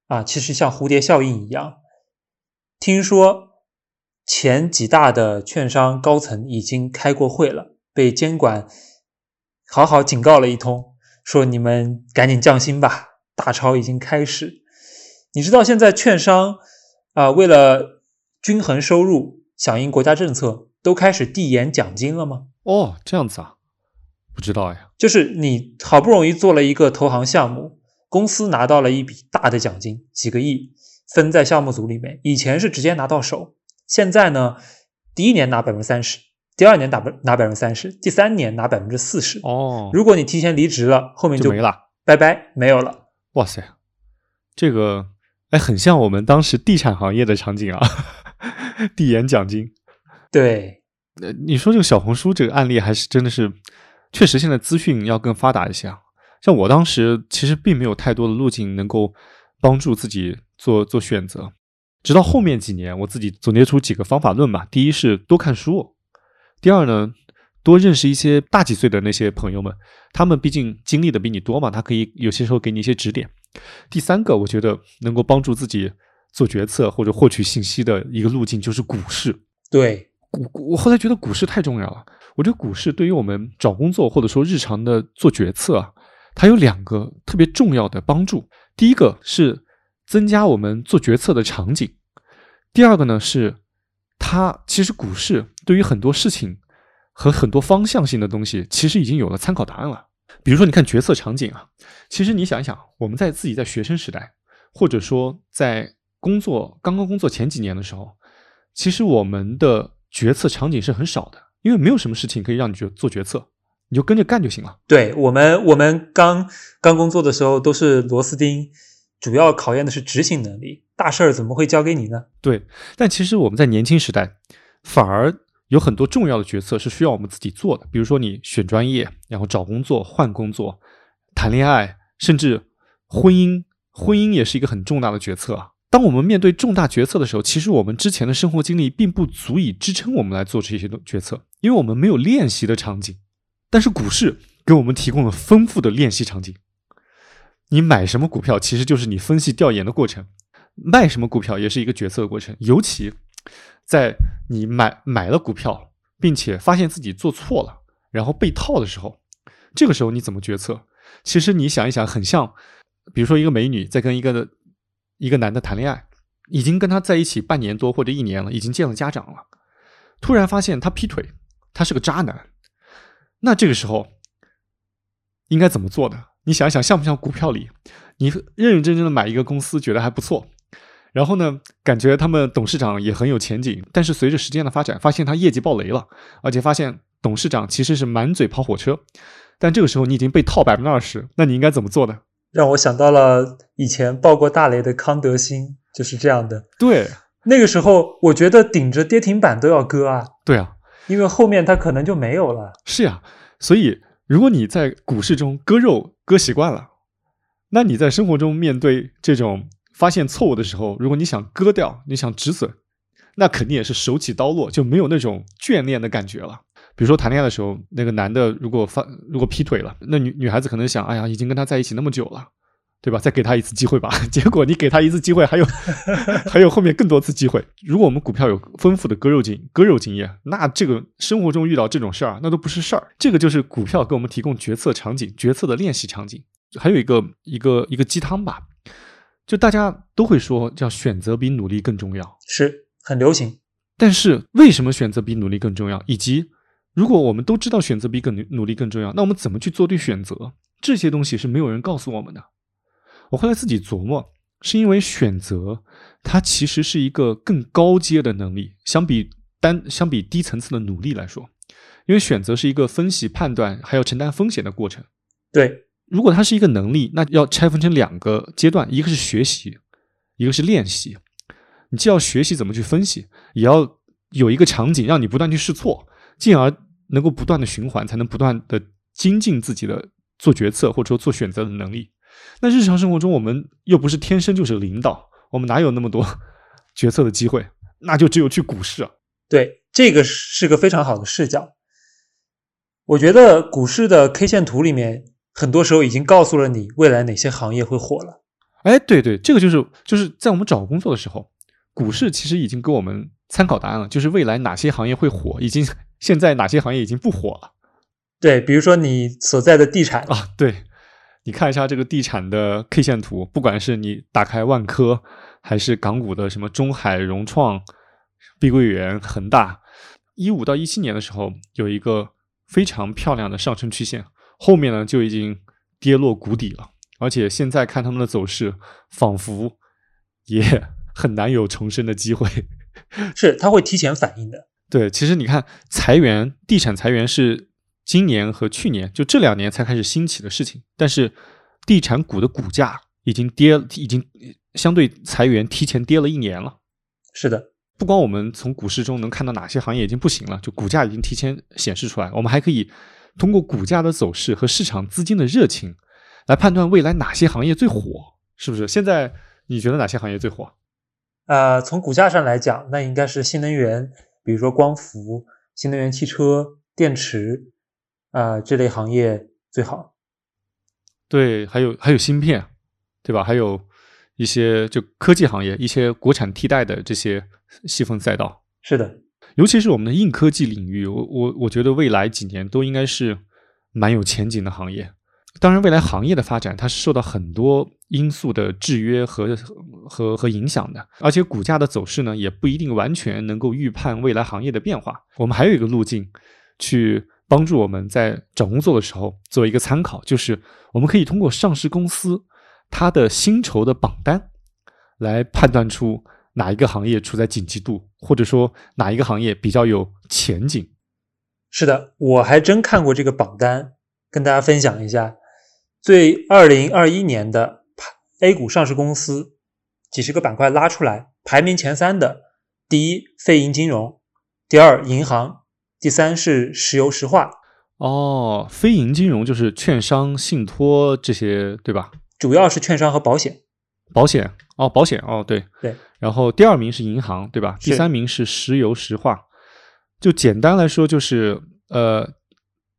啊，其实像蝴蝶效应一样。听说前几大的券商高层已经开过会了，被监管好好警告了一通，说你们赶紧降薪吧，大潮已经开始。你知道现在券商啊，为了均衡收入，响应国家政策，都开始递延奖金了吗？哦，这样子啊，不知道呀。就是你好不容易做了一个投行项目，公司拿到了一笔大的奖金，几个亿，分在项目组里面。以前是直接拿到手，现在呢，第一年拿百分之三十，第二年拿不拿百分之三十，第三年拿百分之四十。哦，如果你提前离职了，后面就没了，拜拜，没有了。哇塞，这个哎，很像我们当时地产行业的场景啊，递延奖金。对。呃，你说这个小红书这个案例还是真的是，确实现在资讯要更发达一些啊。像我当时其实并没有太多的路径能够帮助自己做做选择。直到后面几年，我自己总结出几个方法论吧。第一是多看书，第二呢，多认识一些大几岁的那些朋友们，他们毕竟经历的比你多嘛，他可以有些时候给你一些指点。第三个，我觉得能够帮助自己做决策或者获取信息的一个路径就是股市。对，股我后来觉得股市太重要了。我觉得股市对于我们找工作或者说日常的做决策啊，它有两个特别重要的帮助。第一个是增加我们做决策的场景，第二个呢是它其实股市对于很多事情和很多方向性的东西，其实已经有了参考答案了。比如说，你看决策场景啊，其实你想一想，我们在自己在学生时代，或者说在工作刚刚工作前几年的时候，其实我们的决策场景是很少的，因为没有什么事情可以让你决做决策，你就跟着干就行了。对我们，我们刚刚工作的时候都是螺丝钉，主要考验的是执行能力，大事儿怎么会交给你呢？对，但其实我们在年轻时代，反而有很多重要的决策是需要我们自己做的，比如说你选专业，然后找工作、换工作、谈恋爱，甚至婚姻，婚姻也是一个很重大的决策啊。当我们面对重大决策的时候，其实我们之前的生活经历并不足以支撑我们来做这些决策，因为我们没有练习的场景。但是股市给我们提供了丰富的练习场景。你买什么股票，其实就是你分析调研的过程；卖什么股票，也是一个决策的过程。尤其在你买买了股票，并且发现自己做错了，然后被套的时候，这个时候你怎么决策？其实你想一想，很像，比如说一个美女在跟一个一个男的谈恋爱，已经跟他在一起半年多或者一年了，已经见了家长了，突然发现他劈腿，他是个渣男。那这个时候应该怎么做的？你想一想，像不像股票里，你认认真真的买一个公司，觉得还不错，然后呢，感觉他们董事长也很有前景，但是随着时间的发展，发现他业绩爆雷了，而且发现董事长其实是满嘴跑火车，但这个时候你已经被套百分之二十，那你应该怎么做呢？让我想到了以前爆过大雷的康德新，就是这样的。对，那个时候我觉得顶着跌停板都要割啊，对啊，因为后面它可能就没有了。是呀，所以如果你在股市中割肉割习惯了，那你在生活中面对这种发现错误的时候，如果你想割掉，你想止损，那肯定也是手起刀落，就没有那种眷恋的感觉了。比如说谈恋爱的时候，那个男的如果发如果劈腿了，那女女孩子可能想，哎呀，已经跟他在一起那么久了，对吧？再给他一次机会吧。结果你给他一次机会，还有 还有后面更多次机会。如果我们股票有丰富的割肉经割肉经验，那这个生活中遇到这种事儿，那都不是事儿。这个就是股票给我们提供决策场景、决策的练习场景。还有一个一个一个鸡汤吧，就大家都会说叫选择比努力更重要，是很流行。但是为什么选择比努力更重要？以及如果我们都知道选择比更努力更重要，那我们怎么去做对选择？这些东西是没有人告诉我们的。我后来自己琢磨，是因为选择它其实是一个更高阶的能力，相比单相比低层次的努力来说，因为选择是一个分析、判断还要承担风险的过程。对，如果它是一个能力，那要拆分成两个阶段，一个是学习，一个是练习。你既要学习怎么去分析，也要有一个场景让你不断去试错，进而能够不断的循环，才能不断的精进自己的做决策或者说做选择的能力。那日常生活中，我们又不是天生就是领导，我们哪有那么多 决策的机会？那就只有去股市啊。对，这个是个非常好的视角。我觉得股市的 K 线图里面，很多时候已经告诉了你未来哪些行业会火了。哎，对对，这个就是就是在我们找工作的时候，股市其实已经给我们参考答案了，就是未来哪些行业会火，已经现在哪些行业已经不火了。对，比如说你所在的地产啊，对，你看一下这个地产的 K 线图，不管是你打开万科，还是港股的什么中海、融创、碧桂园、恒大，一五到一七年的时候有一个非常漂亮的上升曲线，后面呢就已经跌落谷底了，而且现在看他们的走势，仿佛也 很难有重生的机会。是它会提前反应的。对，其实你看裁员，地产裁员是今年和去年就这两年才开始兴起的事情，但是地产股的股价已经跌，已经相对裁员提前跌了一年了。是的，不光我们从股市中能看到哪些行业已经不行了，就股价已经提前显示出来，我们还可以通过股价的走势和市场资金的热情来判断未来哪些行业最火，是不是？现在你觉得哪些行业最火？呃，从股价上来讲，那应该是新能源，比如说光伏、新能源汽车、电池，啊，这类行业最好。对，还有还有芯片，对吧？还有一些就科技行业，一些国产替代的这些细分赛道。是的，尤其是我们的硬科技领域，我我我觉得未来几年都应该是蛮有前景的行业。当然，未来行业的发展它是受到很多因素的制约和和和影响的，而且股价的走势呢，也不一定完全能够预判未来行业的变化。我们还有一个路径，去帮助我们在找工作的时候做一个参考，就是我们可以通过上市公司它的薪酬的榜单来判断出哪一个行业处在景气度，或者说哪一个行业比较有前景。是的，我还真看过这个榜单，跟大家分享一下。最二零二一年的 A 股上市公司几十个板块拉出来，排名前三的，第一非银金融，第二银行，第三是石油石化。哦，非银金融就是券商、信托这些，对吧？主要是券商和保险。保险哦，保险哦，对对。然后第二名是银行，对吧？第三名是石油石化。就简单来说，就是呃，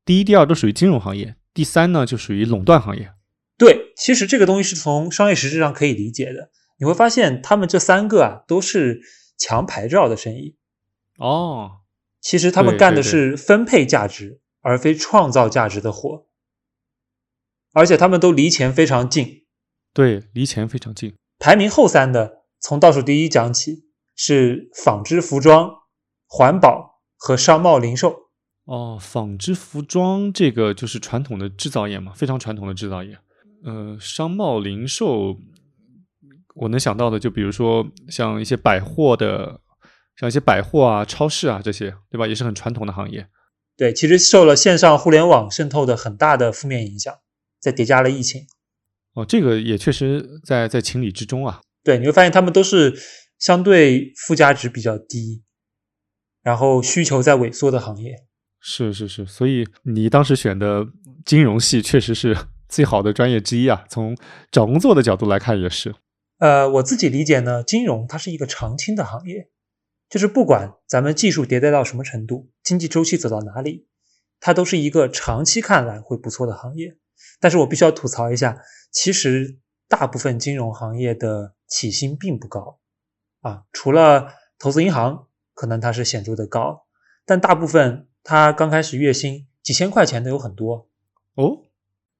第一、第二都属于金融行业。第三呢，就属于垄断行业。对，其实这个东西是从商业实质上可以理解的。你会发现，他们这三个啊，都是强牌照的生意。哦，其实他们干的是分配价值，而非创造价值的活。而且他们都离钱非常近。对，离钱非常近。排名后三的，从倒数第一讲起，是纺织、服装、环保和商贸零售。哦，纺织服装这个就是传统的制造业嘛，非常传统的制造业。呃，商贸零售，我能想到的就比如说像一些百货的，像一些百货啊、超市啊这些，对吧？也是很传统的行业。对，其实受了线上互联网渗透的很大的负面影响，再叠加了疫情。哦，这个也确实在在情理之中啊。对，你会发现他们都是相对附加值比较低，然后需求在萎缩的行业。是是是，所以你当时选的金融系确实是 最好的专业之一啊。从找工作的角度来看，也是。呃，我自己理解呢，金融它是一个常青的行业，就是不管咱们技术迭代到什么程度，经济周期走到哪里，它都是一个长期看来会不错的行业。但是我必须要吐槽一下，其实大部分金融行业的起薪并不高啊，除了投资银行可能它是显著的高，但大部分。它刚开始月薪几千块钱的有很多哦，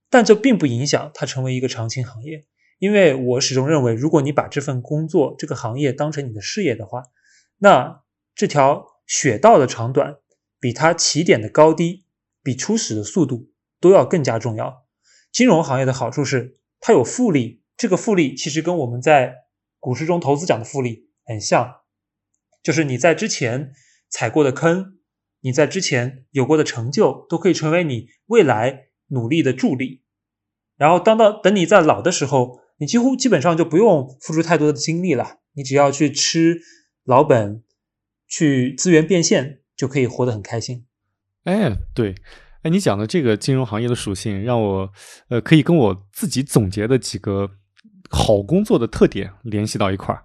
但这并不影响它成为一个长青行业，因为我始终认为，如果你把这份工作、这个行业当成你的事业的话，那这条雪道的长短，比它起点的高低，比初始的速度都要更加重要。金融行业的好处是它有复利，这个复利其实跟我们在股市中投资讲的复利很像，就是你在之前踩过的坑。你在之前有过的成就，都可以成为你未来努力的助力。然后，当到等你在老的时候，你几乎基本上就不用付出太多的精力了，你只要去吃老本，去资源变现，就可以活得很开心。哎，对，哎，你讲的这个金融行业的属性，让我呃可以跟我自己总结的几个好工作的特点联系到一块儿。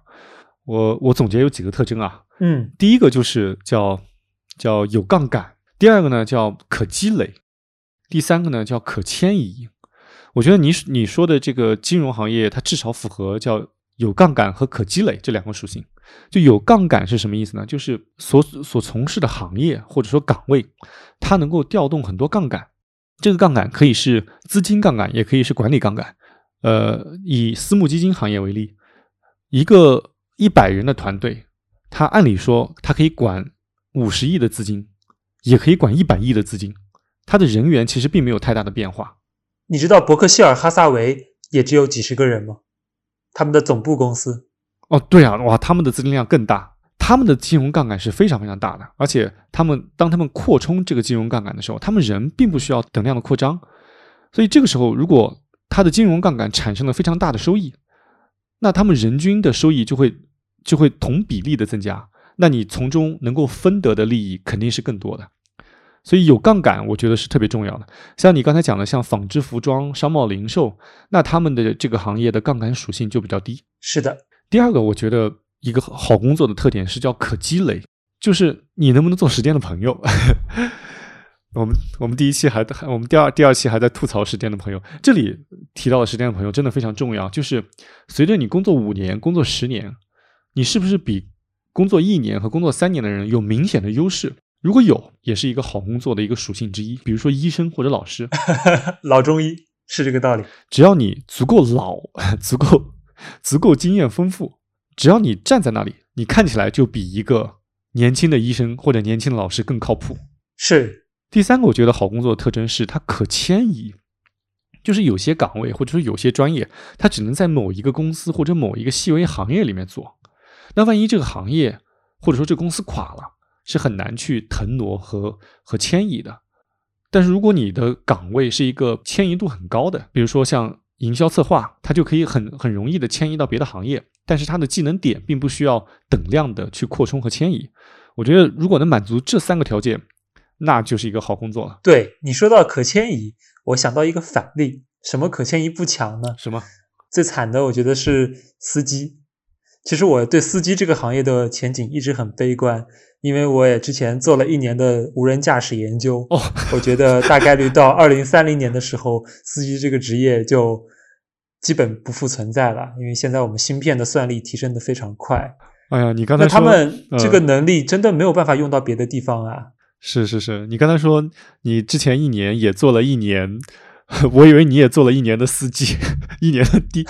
我我总结有几个特征啊，嗯，第一个就是叫。叫有杠杆，第二个呢叫可积累，第三个呢叫可迁移。我觉得你你说的这个金融行业，它至少符合叫有杠杆和可积累这两个属性。就有杠杆是什么意思呢？就是所所从事的行业或者说岗位，它能够调动很多杠杆。这个杠杆可以是资金杠杆，也可以是管理杠杆。呃，以私募基金行业为例，一个一百人的团队，它按理说它可以管。五十亿的资金，也可以管一百亿的资金，他的人员其实并没有太大的变化。你知道伯克希尔哈萨维也只有几十个人吗？他们的总部公司。哦，对啊，哇，他们的资金量更大，他们的金融杠杆是非常非常大的，而且他们当他们扩充这个金融杠杆的时候，他们人并不需要等量的扩张，所以这个时候，如果他的金融杠杆产生了非常大的收益，那他们人均的收益就会就会同比例的增加。那你从中能够分得的利益肯定是更多的，所以有杠杆，我觉得是特别重要的。像你刚才讲的，像纺织服装、商贸零售，那他们的这个行业的杠杆属性就比较低。是的，第二个，我觉得一个好工作的特点是叫可积累，就是你能不能做时间的朋友。我们我们第一期还我们第二第二期还在吐槽时间的朋友，这里提到的时间的朋友真的非常重要。就是随着你工作五年、工作十年，你是不是比工作一年和工作三年的人有明显的优势？如果有，也是一个好工作的一个属性之一。比如说医生或者老师，老中医是这个道理。只要你足够老、足够 足够经验丰富，只要你站在那里，你看起来就比一个年轻的医生或者年轻的老师更靠谱。是。第三个，我觉得好工作的特征是它可迁移，就是有些岗位或者说有些专业，它只能在某一个公司或者某一个细微行业里面做。那万一这个行业或者说这公司垮了，是很难去腾挪和和迁移的。但是如果你的岗位是一个迁移度很高的，比如说像营销策划，它就可以很很容易的迁移到别的行业，但是它的技能点并不需要等量的去扩充和迁移。我觉得如果能满足这三个条件。那就是一个好工作了。对你说到可迁移，我想到一个反例，什么可迁移不强呢？什么？最惨的，我觉得是司机。其实我对司机这个行业的前景一直很悲观，因为我也之前做了一年的无人驾驶研究。哦，我觉得大概率到二零三零年的时候，司机这个职业就基本不复存在了，因为现在我们芯片的算力提升的非常快。哎呀，你刚才那他们这个能力真的没有办法用到别的地方啊。是是是，你刚才说你之前一年也做了一年，我以为你也做了一年的司机，一年的滴，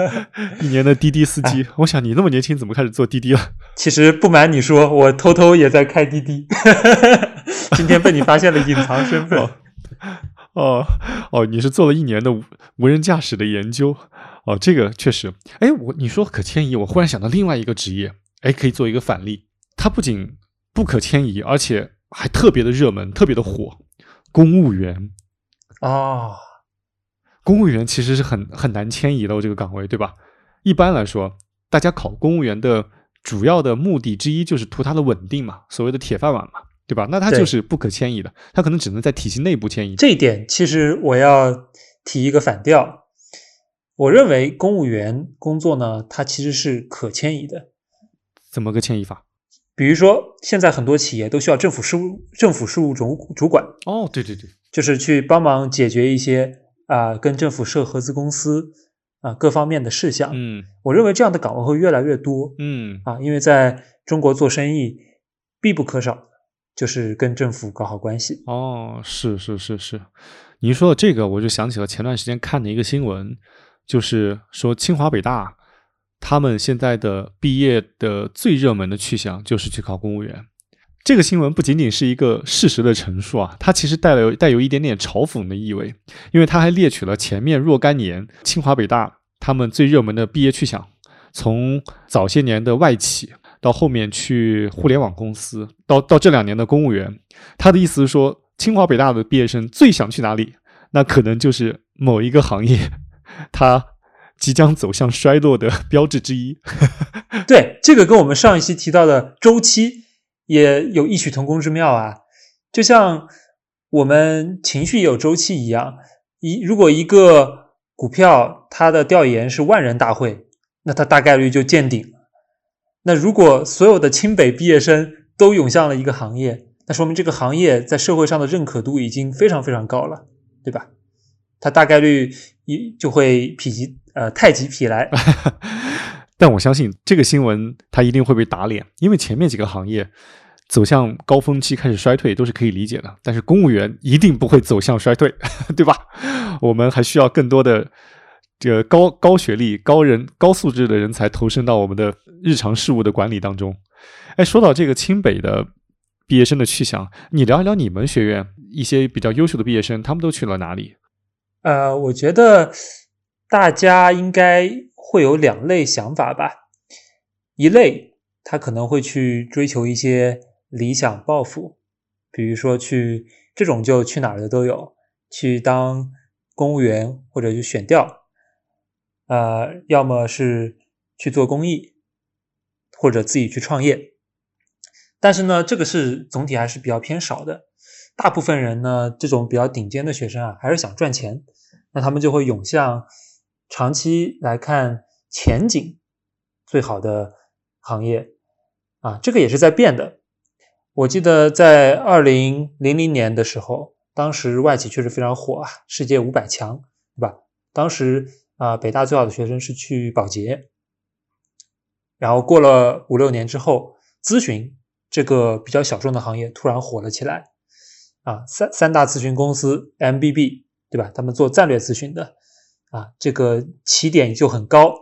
一年的滴滴司机。我想你那么年轻，怎么开始做滴滴了？其实不瞒你说，我偷偷也在开滴滴，今天被你发现了隐藏身份。哦哦，你是做了一年的无无人驾驶的研究哦，这个确实。哎，我你说可迁移，我忽然想到另外一个职业，哎，可以做一个反例。它不仅不可迁移，而且还特别的热门，特别的火，公务员啊，公务员其实是很很难迁移的这个岗位，对吧？一般来说，大家考公务员的主要的目的之一就是图它的稳定嘛，所谓的铁饭碗嘛，对吧？那它就是不可迁移的，它可能只能在体系内部迁移。这一点其实我要提一个反调，我认为公务员工作呢，它其实是可迁移的。怎么个迁移法？比如说，现在很多企业都需要政府事务政府事务主主管哦，对对对，就是去帮忙解决一些啊跟政府设合资公司啊各方面的事项。嗯，我认为这样的岗位会越来越多。嗯啊，因为在中国做生意必不可少就是跟政府搞好关系。哦，是是是是，您说的这个，我就想起了前段时间看的一个新闻，就是说清华北大。他们现在的毕业的最热门的去向就是去考公务员。这个新闻不仅仅是一个事实的陈述啊，它其实带了带有一点点嘲讽的意味，因为它还列举了前面若干年清华北大他们最热门的毕业去向，从早些年的外企到后面去互联网公司，到到这两年的公务员。他的意思是说，清华北大的毕业生最想去哪里？那可能就是某一个行业，他。即将走向衰落的标志之一。对，这个跟我们上一期提到的周期也有异曲同工之妙啊。就像我们情绪有周期一样，一如果一个股票它的调研是万人大会，那它大概率就见顶了。那如果所有的清北毕业生都涌向了一个行业，那说明这个行业在社会上的认可度已经非常非常高了，对吧？它大概率一就会否极。呃，太极否来，但我相信这个新闻它一定会被打脸，因为前面几个行业走向高峰期开始衰退都是可以理解的，但是公务员一定不会走向衰退，对吧？我们还需要更多的这个高高学历、高人、高素质的人才投身到我们的日常事务的管理当中。哎，说到这个清北的毕业生的去向，你聊一聊你们学院一些比较优秀的毕业生，他们都去了哪里？呃，我觉得。大家应该会有两类想法吧，一类他可能会去追求一些理想抱负，比如说去这种就去哪儿的都有，去当公务员或者去选调，呃，要么是去做公益，或者自己去创业。但是呢，这个是总体还是比较偏少的。大部分人呢，这种比较顶尖的学生啊，还是想赚钱，那他们就会涌向长期来看前景最好的行业啊，这个也是在变的。我记得在二零零零年的时候，当时外企确实非常火啊，世界五百强，对吧？当时啊，北大最好的学生是去保洁，然后过了五六年之后，咨询这个比较小众的行业突然火了起来。啊，三三大咨询公司 MBB 对吧？他们做战略咨询的啊，这个起点就很高，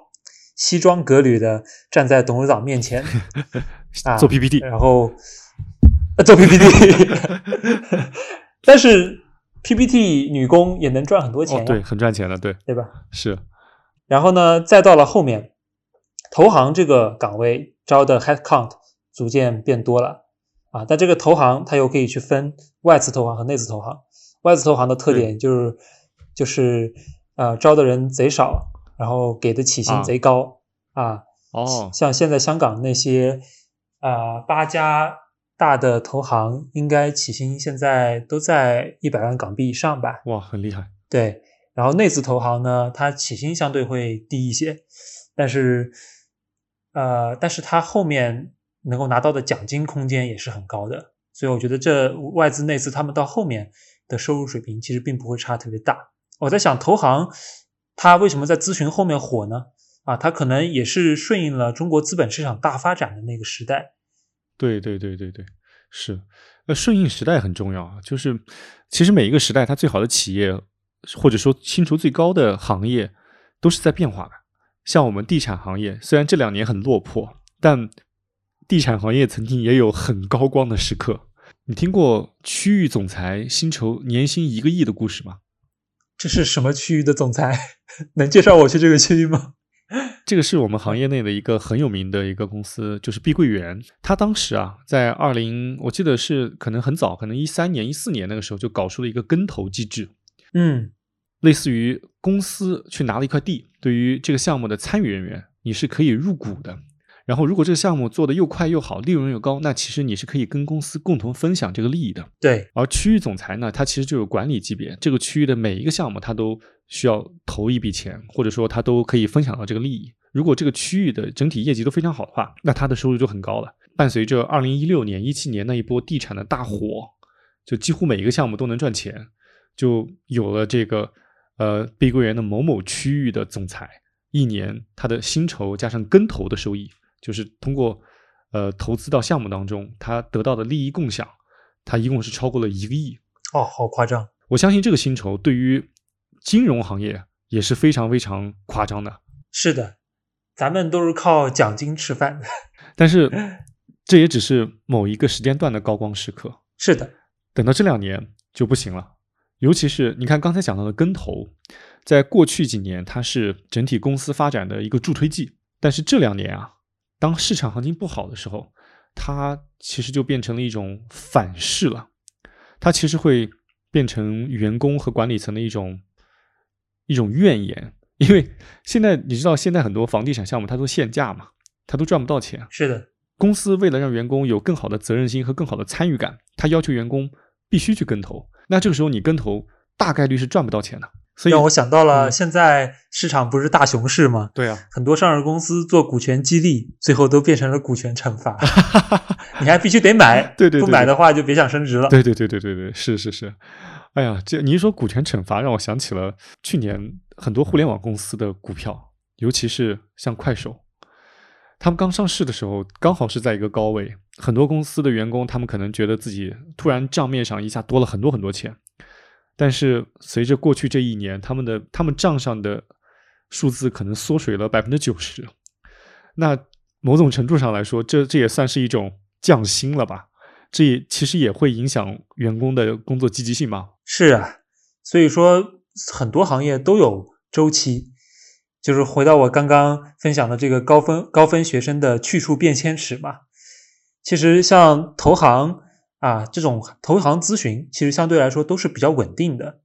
西装革履的站在董事长面前 啊做 PPT，然后做 PPT，但是 PPT 女工也能赚很多钱对，很赚钱的，对，对吧？是，然后呢，再到了后面，投行这个岗位招的 head count 逐渐变多了。啊，但这个投行它又可以去分外资投行和内资投行。外资投行的特点就是就是呃招的人贼少，然后给的起薪贼高啊。哦，像现在香港那些啊八家大的投行，应该起薪现在都在一百万港币以上吧？哇，很厉害。对，然后内资投行呢，它起薪相对会低一些，但是呃，但是它后面。能够拿到的奖金空间也是很高的，所以我觉得这外资内资他们到后面的收入水平其实并不会差特别大。我在想，投行它为什么在咨询后面火呢？啊，它可能也是顺应了中国资本市场大发展的那个时代。对对对对对，是。呃，顺应时代很重要啊。就是其实每一个时代，它最好的企业或者说薪酬最高的行业都是在变化的。像我们地产行业，虽然这两年很落魄，但地产行业曾经也有很高光的时刻。你听过区域总裁薪酬年薪一个亿的故事吗？这是什么区域的总裁？能介绍我去这个区域吗？这个是我们行业内的一个很有名的一个公司，就是碧桂园。他当时啊，在二零，我记得是可能很早，可能一三年、一四年那个时候就搞出了一个跟投机制。嗯，类似于公司去拿了一块地，对于这个项目的参与人员，你是可以入股的。然后，如果这个项目做的又快又好，利润又高，那其实你是可以跟公司共同分享这个利益的。对。而区域总裁呢，他其实就有管理级别，这个区域的每一个项目他都需要投一笔钱，或者说他都可以分享到这个利益。如果这个区域的整体业绩都非常好的话，那他的收入就很高了。伴随着二零一六年、一七年那一波地产的大火，就几乎每一个项目都能赚钱，就有了这个呃碧桂园的某某区域的总裁，一年他的薪酬加上跟投的收益。就是通过，呃，投资到项目当中，他得到的利益共享，他一共是超过了一个亿哦，好夸张！我相信这个薪酬对于金融行业也是非常非常夸张的。是的，咱们都是靠奖金吃饭的。但是这也只是某一个时间段的高光时刻。是的，等到这两年就不行了。尤其是你看刚才讲到的跟投，在过去几年它是整体公司发展的一个助推剂，但是这两年啊。当市场行情不好的时候，它其实就变成了一种反噬了。它其实会变成员工和管理层的一种一种怨言，因为现在你知道，现在很多房地产项目它都限价嘛，它都赚不到钱。是的，公司为了让员工有更好的责任心和更好的参与感，他要求员工必须去跟投。那这个时候你跟投，大概率是赚不到钱的。让我想到了，现在市场不是大熊市吗？对啊，很多上市公司做股权激励，最后都变成了股权惩罚。你还必须得买，对对，不买的话就别想升值了。对对对对对对，是是是。哎呀，这你一说股权惩罚，让我想起了去年很多互联网公司的股票，尤其是像快手，他们刚上市的时候，刚好是在一个高位，很多公司的员工他们可能觉得自己突然账面上一下多了很多很多钱。但是随着过去这一年，他们的他们账上的数字可能缩水了百分之九十，那某种程度上来说，这这也算是一种降薪了吧？这也其实也会影响员工的工作积极性吗？是啊，所以说很多行业都有周期。就是回到我刚刚分享的这个高分高分学生的去处变迁史嘛，其实像投行。啊，这种投行咨询其实相对来说都是比较稳定的。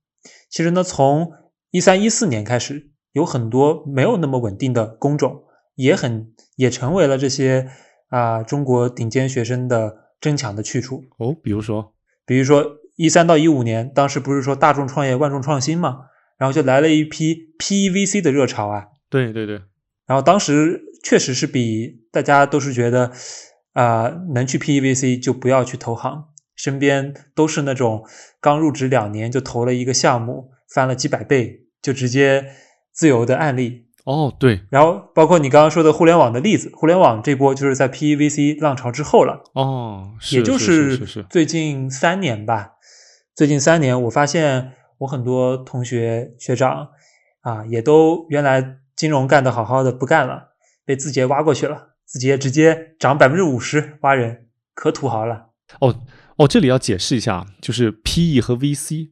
其实呢，从一三一四年开始，有很多没有那么稳定的工种，也很也成为了这些啊中国顶尖学生的争抢的去处。哦，比如说，比如说一三到一五年，当时不是说大众创业万众创新嘛，然后就来了一批 PEVC 的热潮啊。对对对，然后当时确实是比大家都是觉得啊、能去 PEVC 就不要去投行，身边都是那种刚入职两年就投了一个项目，翻了几百倍，就直接自由的案例。哦对，然后包括你刚刚说的互联网的例子，互联网这波就是在 PEVC 浪潮之后了。哦，也就是最近三年吧。最近三年，我发现我很多同学学长啊，也都原来金融干得好好的不干了，被字节挖过去了，字节直接涨百分之五十挖人，可土豪了。哦哦，这里要解释一下，就是 PE 和 VC，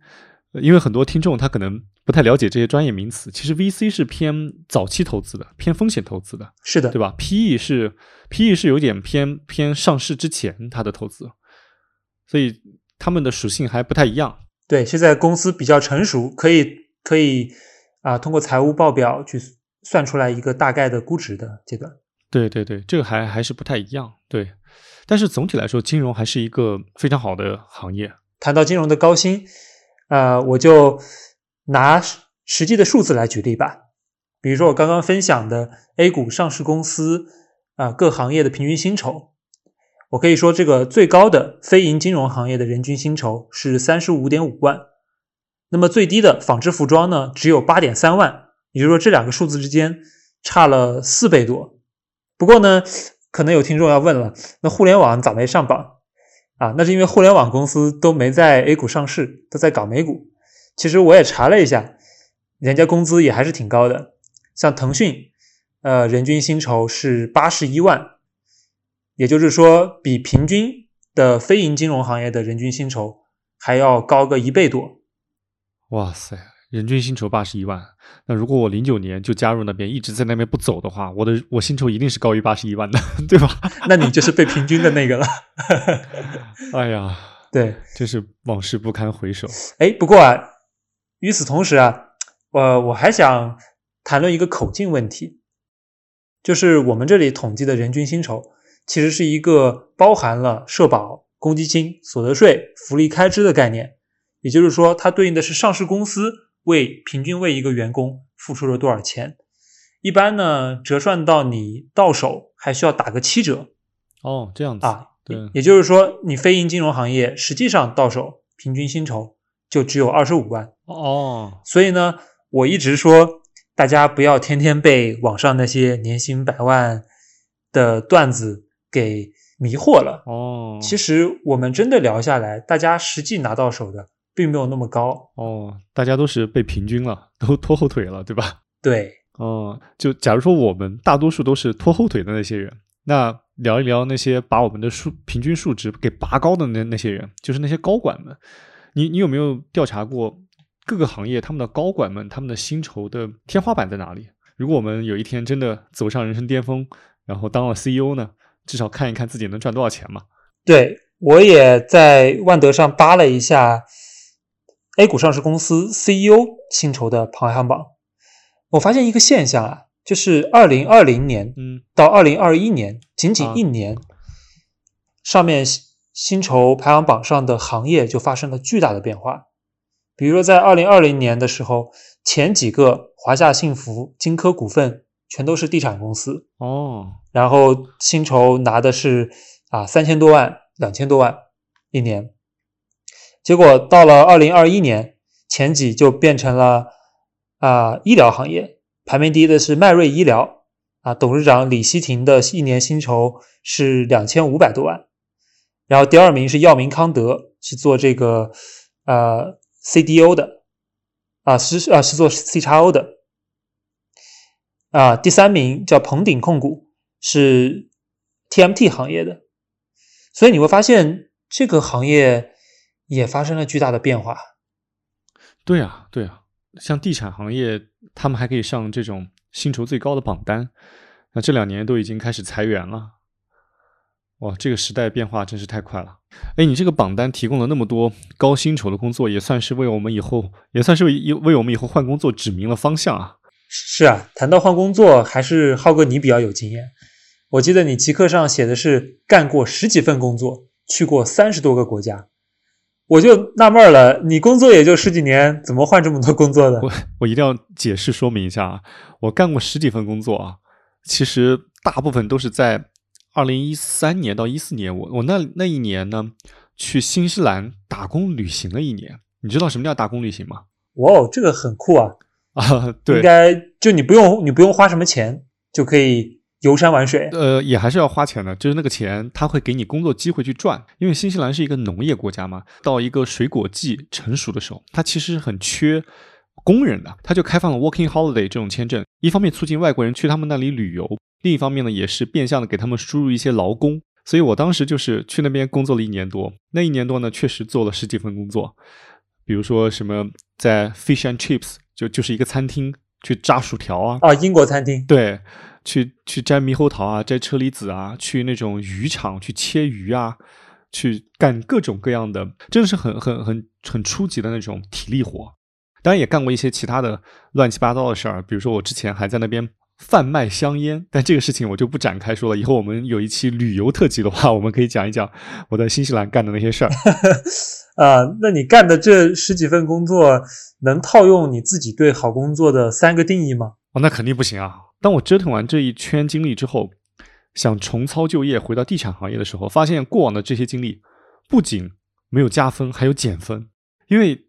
呃因为很多听众他可能不太了解这些专业名词。其实 VC 是偏早期投资的，偏风险投资的，是的，对吧？PE 是 PE 是有点偏偏上市之前它的投资，所以他们的属性还不太一样。对，现在公司比较成熟，可以可以啊，通过财务报表去算出来一个大概的估值的阶段。对对对，这个还还是不太一样。对，但是总体来说，金融还是一个非常好的行业。谈到金融的高薪，呃，我就拿实际的数字来举例吧。比如说我刚刚分享的 A 股上市公司啊、各行业的平均薪酬，我可以说这个最高的非银金融行业的人均薪酬是三十五点五万，那么最低的纺织服装呢只有八点三万，也就是说这两个数字之间差了四倍多。不过呢，可能有听众要问了，那互联网咋没上榜？啊，那是因为互联网公司都没在 A 股上市，都在搞美股。其实我也查了一下，人家工资也还是挺高的。像腾讯，呃，人均薪酬是八十一万，也就是说，比平均的非银金融行业的人均薪酬还要高个一倍多。哇塞，人均薪酬八十一万。那如果我零九年就加入那边，一直在那边不走的话，我的我薪酬一定是高于八十一万的，对吧？那你就是被平均的那个了。哎呀，对，真是往事不堪回首。哎，不过啊，与此同时啊，我我还想谈论一个口径问题，就是我们这里统计的人均薪酬，其实是一个包含了社保、公积金、所得税、福利开支的概念，也就是说，它对应的是上市公司为平均为一个员工付出了多少钱。一般呢，折算到你到手还需要打个七折哦，这样子啊，对，也就是说，你非银金融行业实际上到手平均薪酬就只有二十五万。哦，所以呢，我一直说大家不要天天被网上那些年薪百万的段子给迷惑了。哦，其实我们真的聊下来，大家实际拿到手的并没有那么高。哦，大家都是被平均了，都拖后腿了，对吧？对，哦，就假如说我们大多数都是拖后腿的那些人，那聊一聊那些把我们的数平均数值给拔高的那那些人，就是那些高管们。你你有没有调查过各个行业他们的高管们他们的薪酬的天花板在哪里？如果我们有一天真的走上人生巅峰，然后当了 CEO 呢，至少看一看自己能赚多少钱嘛。对我也在万德上扒了一下 A 股上市公司 CEO 薪酬的排行榜，我发现一个现象啊，就是二零二零年嗯，到二零二一年，仅仅啊一年，上面薪薪酬排行榜上的行业就发生了巨大的变化。比如说，在二零二零年的时候，前几个华夏幸福、金科股份全都是地产公司，哦，然后薪酬拿的是啊三千多万、两千多万一年。结果到了二零二一年，前几就变成了啊医疗行业，排名第一的是迈瑞医疗啊，董事长李希廷的一年薪酬是两千五百多万，然后第二名是药明康德，是做这个呃 CDO 的啊是啊是做 CXO 的。啊，第三名叫鹏鼎控股，是 TMT 行业的，所以你会发现这个行业也发生了巨大的变化。对啊，对啊，像地产行业，他们还可以上这种薪酬最高的榜单。那这两年都已经开始裁员了，哇，这个时代变化真是太快了。哎，你这个榜单提供了那么多高薪酬的工作，也算是为我们以后，也算是为为我们以后换工作指明了方向啊。是啊，谈到换工作，还是浩哥你比较有经验。我记得你极客上写的是干过十几份工作，去过三十多个国家。我就纳闷了，你工作也就十几年，怎么换这么多工作的？我我一定要解释说明一下啊，我干过十几份工作啊，其实大部分都是在二零一三年到一四年，我我那那一年呢，去新西兰打工旅行了一年。你知道什么叫打工旅行吗？哇哦，这个很酷啊！啊，对，应该就你不用你不用花什么钱就可以游山玩水。呃，也还是要花钱的，就是那个钱他会给你工作机会去赚，因为新西兰是一个农业国家嘛，到一个水果季成熟的时候，它其实很缺工人的，他就开放了 Working Holiday 这种签证，一方面促进外国人去他们那里旅游，另一方面呢，也是变相的给他们输入一些劳工。所以我当时就是去那边工作了一年多，那一年多呢，确实做了十几份工作。比如说什么在 Fish and Chips 就就是一个餐厅去炸薯条啊啊，英国餐厅对，去去摘猕猴桃啊，摘车厘子啊，去那种渔场去切鱼啊，去干各种各样的，真的是很很很很初级的那种体力活。当然也干过一些其他的乱七八糟的事儿，比如说我之前还在那边贩卖香烟，但这个事情我就不展开说了。以后我们有一期旅游特辑的话，我们可以讲一讲我在新西兰干的那些事儿。啊，那你干的这十几份工作，能套用你自己对好工作的三个定义吗？哦，那肯定不行啊！当我折腾完这一圈经历之后，想重操旧业回到地产行业的时候，发现过往的这些经历不仅没有加分，还有减分。因为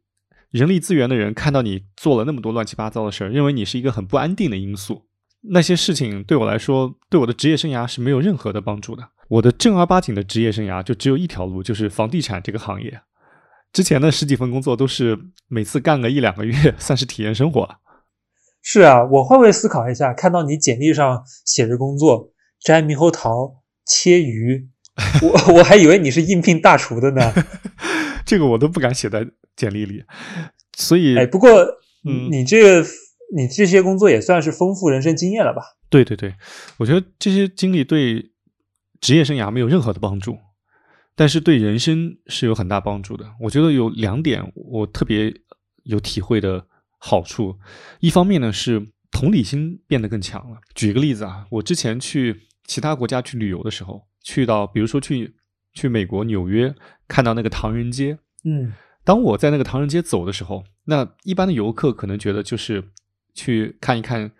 人力资源的人看到你做了那么多乱七八糟的事儿，认为你是一个很不安定的因素。那些事情对我来说，对我的职业生涯是没有任何的帮助的。我的正儿八经的职业生涯就只有一条路，就是房地产这个行业。之前的十几份工作都是每次干个一两个月，算是体验生活了。是啊，我换位思考一下，看到你简历上写着工作，摘猕猴桃、切鱼，我 我还以为你是应聘大厨的呢。这个我都不敢写在简历里。所以，哎，不过，嗯，你这个你这些工作也算是丰富人生经验了吧？对对对，我觉得这些经历对职业生涯没有任何的帮助。但是对人生是有很大帮助的。我觉得有两点我特别有体会的好处。一方面呢是同理心变得更强了。举个例子啊，我之前去其他国家去旅游的时候，去到比如说去去美国纽约，看到那个唐人街，嗯，当我在那个唐人街走的时候，那一般的游客可能觉得就是去看一看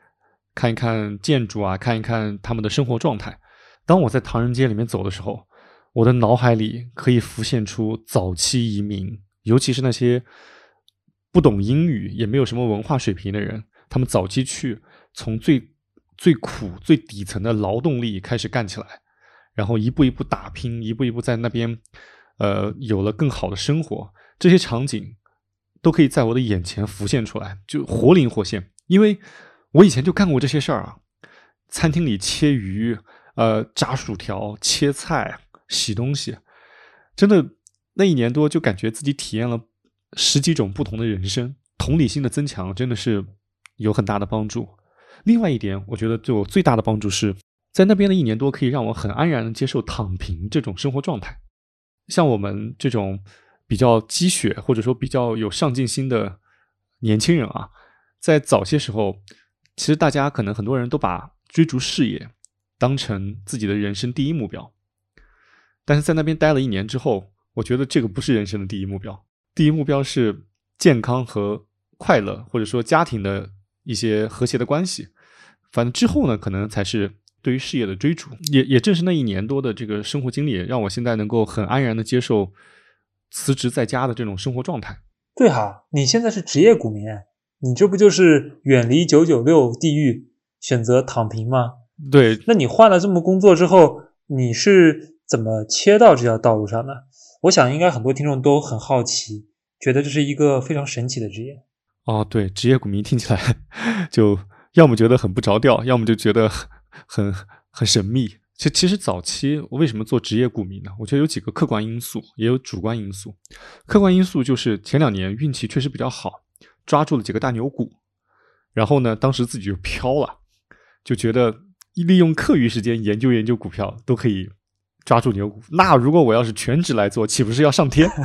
看一看建筑啊，看一看他们的生活状态。当我在唐人街里面走的时候，我的脑海里可以浮现出早期移民，尤其是那些不懂英语也没有什么文化水平的人，他们早期去从最最苦、最底层的劳动力开始干起来，然后一步一步打拼，一步一步在那边，呃，有了更好的生活。这些场景都可以在我的眼前浮现出来，就活灵活现。因为我以前就干过这些事儿啊，餐厅里切鱼，呃，炸薯条，切菜。洗东西，真的那一年多就感觉自己体验了十几种不同的人生，同理心的增强真的是有很大的帮助。另外一点，我觉得对我最大的帮助是在那边的一年多可以让我很安然的接受躺平这种生活状态。像我们这种比较积雪或者说比较有上进心的年轻人啊，在早些时候，其实大家可能很多人都把追逐事业当成自己的人生第一目标。但是在那边待了一年之后，我觉得这个不是人生的第一目标。第一目标是健康和快乐，或者说家庭的一些和谐的关系。反正之后呢，可能才是对于事业的追逐。也也正是那一年多的这个生活经历，让我现在能够很安然的接受辞职在家的这种生活状态。对哈，你现在是职业股民，你这不就是远离九九六地狱，选择躺平吗？对。那你换了这么工作之后，你是？怎么切到这条道路上呢？我想应该很多听众都很好奇，觉得这是一个非常神奇的职业。哦，对，职业股民听起来就要么觉得很不着调，要么就觉得很很神秘。其其实早期我为什么做职业股民呢？我觉得有几个客观因素，也有主观因素。客观因素就是前两年运气确实比较好，抓住了几个大牛股，然后呢，当时自己就飘了，就觉得利用课余时间研究研究股票都可以。抓住牛股，那如果我要是全职来做，岂不是要上天？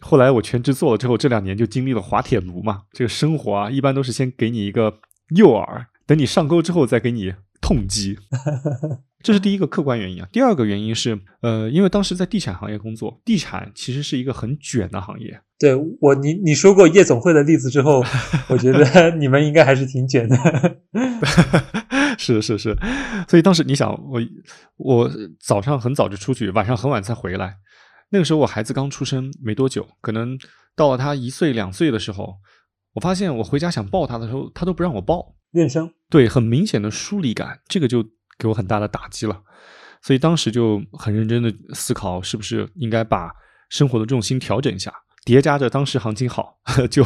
后来我全职做了之后，这两年就经历了滑铁卢嘛。这个生活啊，一般都是先给你一个诱饵，等你上钩之后再给你痛击。这是第一个客观原因啊。第二个原因是，呃，因为当时在地产行业工作，地产其实是一个很卷的行业。对我，你你说过夜总会的例子之后，我觉得你们应该还是挺卷的。是是是，所以当时你想，我我早上很早就出去，晚上很晚才回来。那个时候我孩子刚出生没多久，可能到了他一岁两岁的时候，我发现我回家想抱他的时候，他都不让我抱。妊娠，对，很明显的疏离感，这个就给我很大的打击了。所以当时就很认真的思考，是不是应该把生活的重心调整一下。叠加着当时行情好，就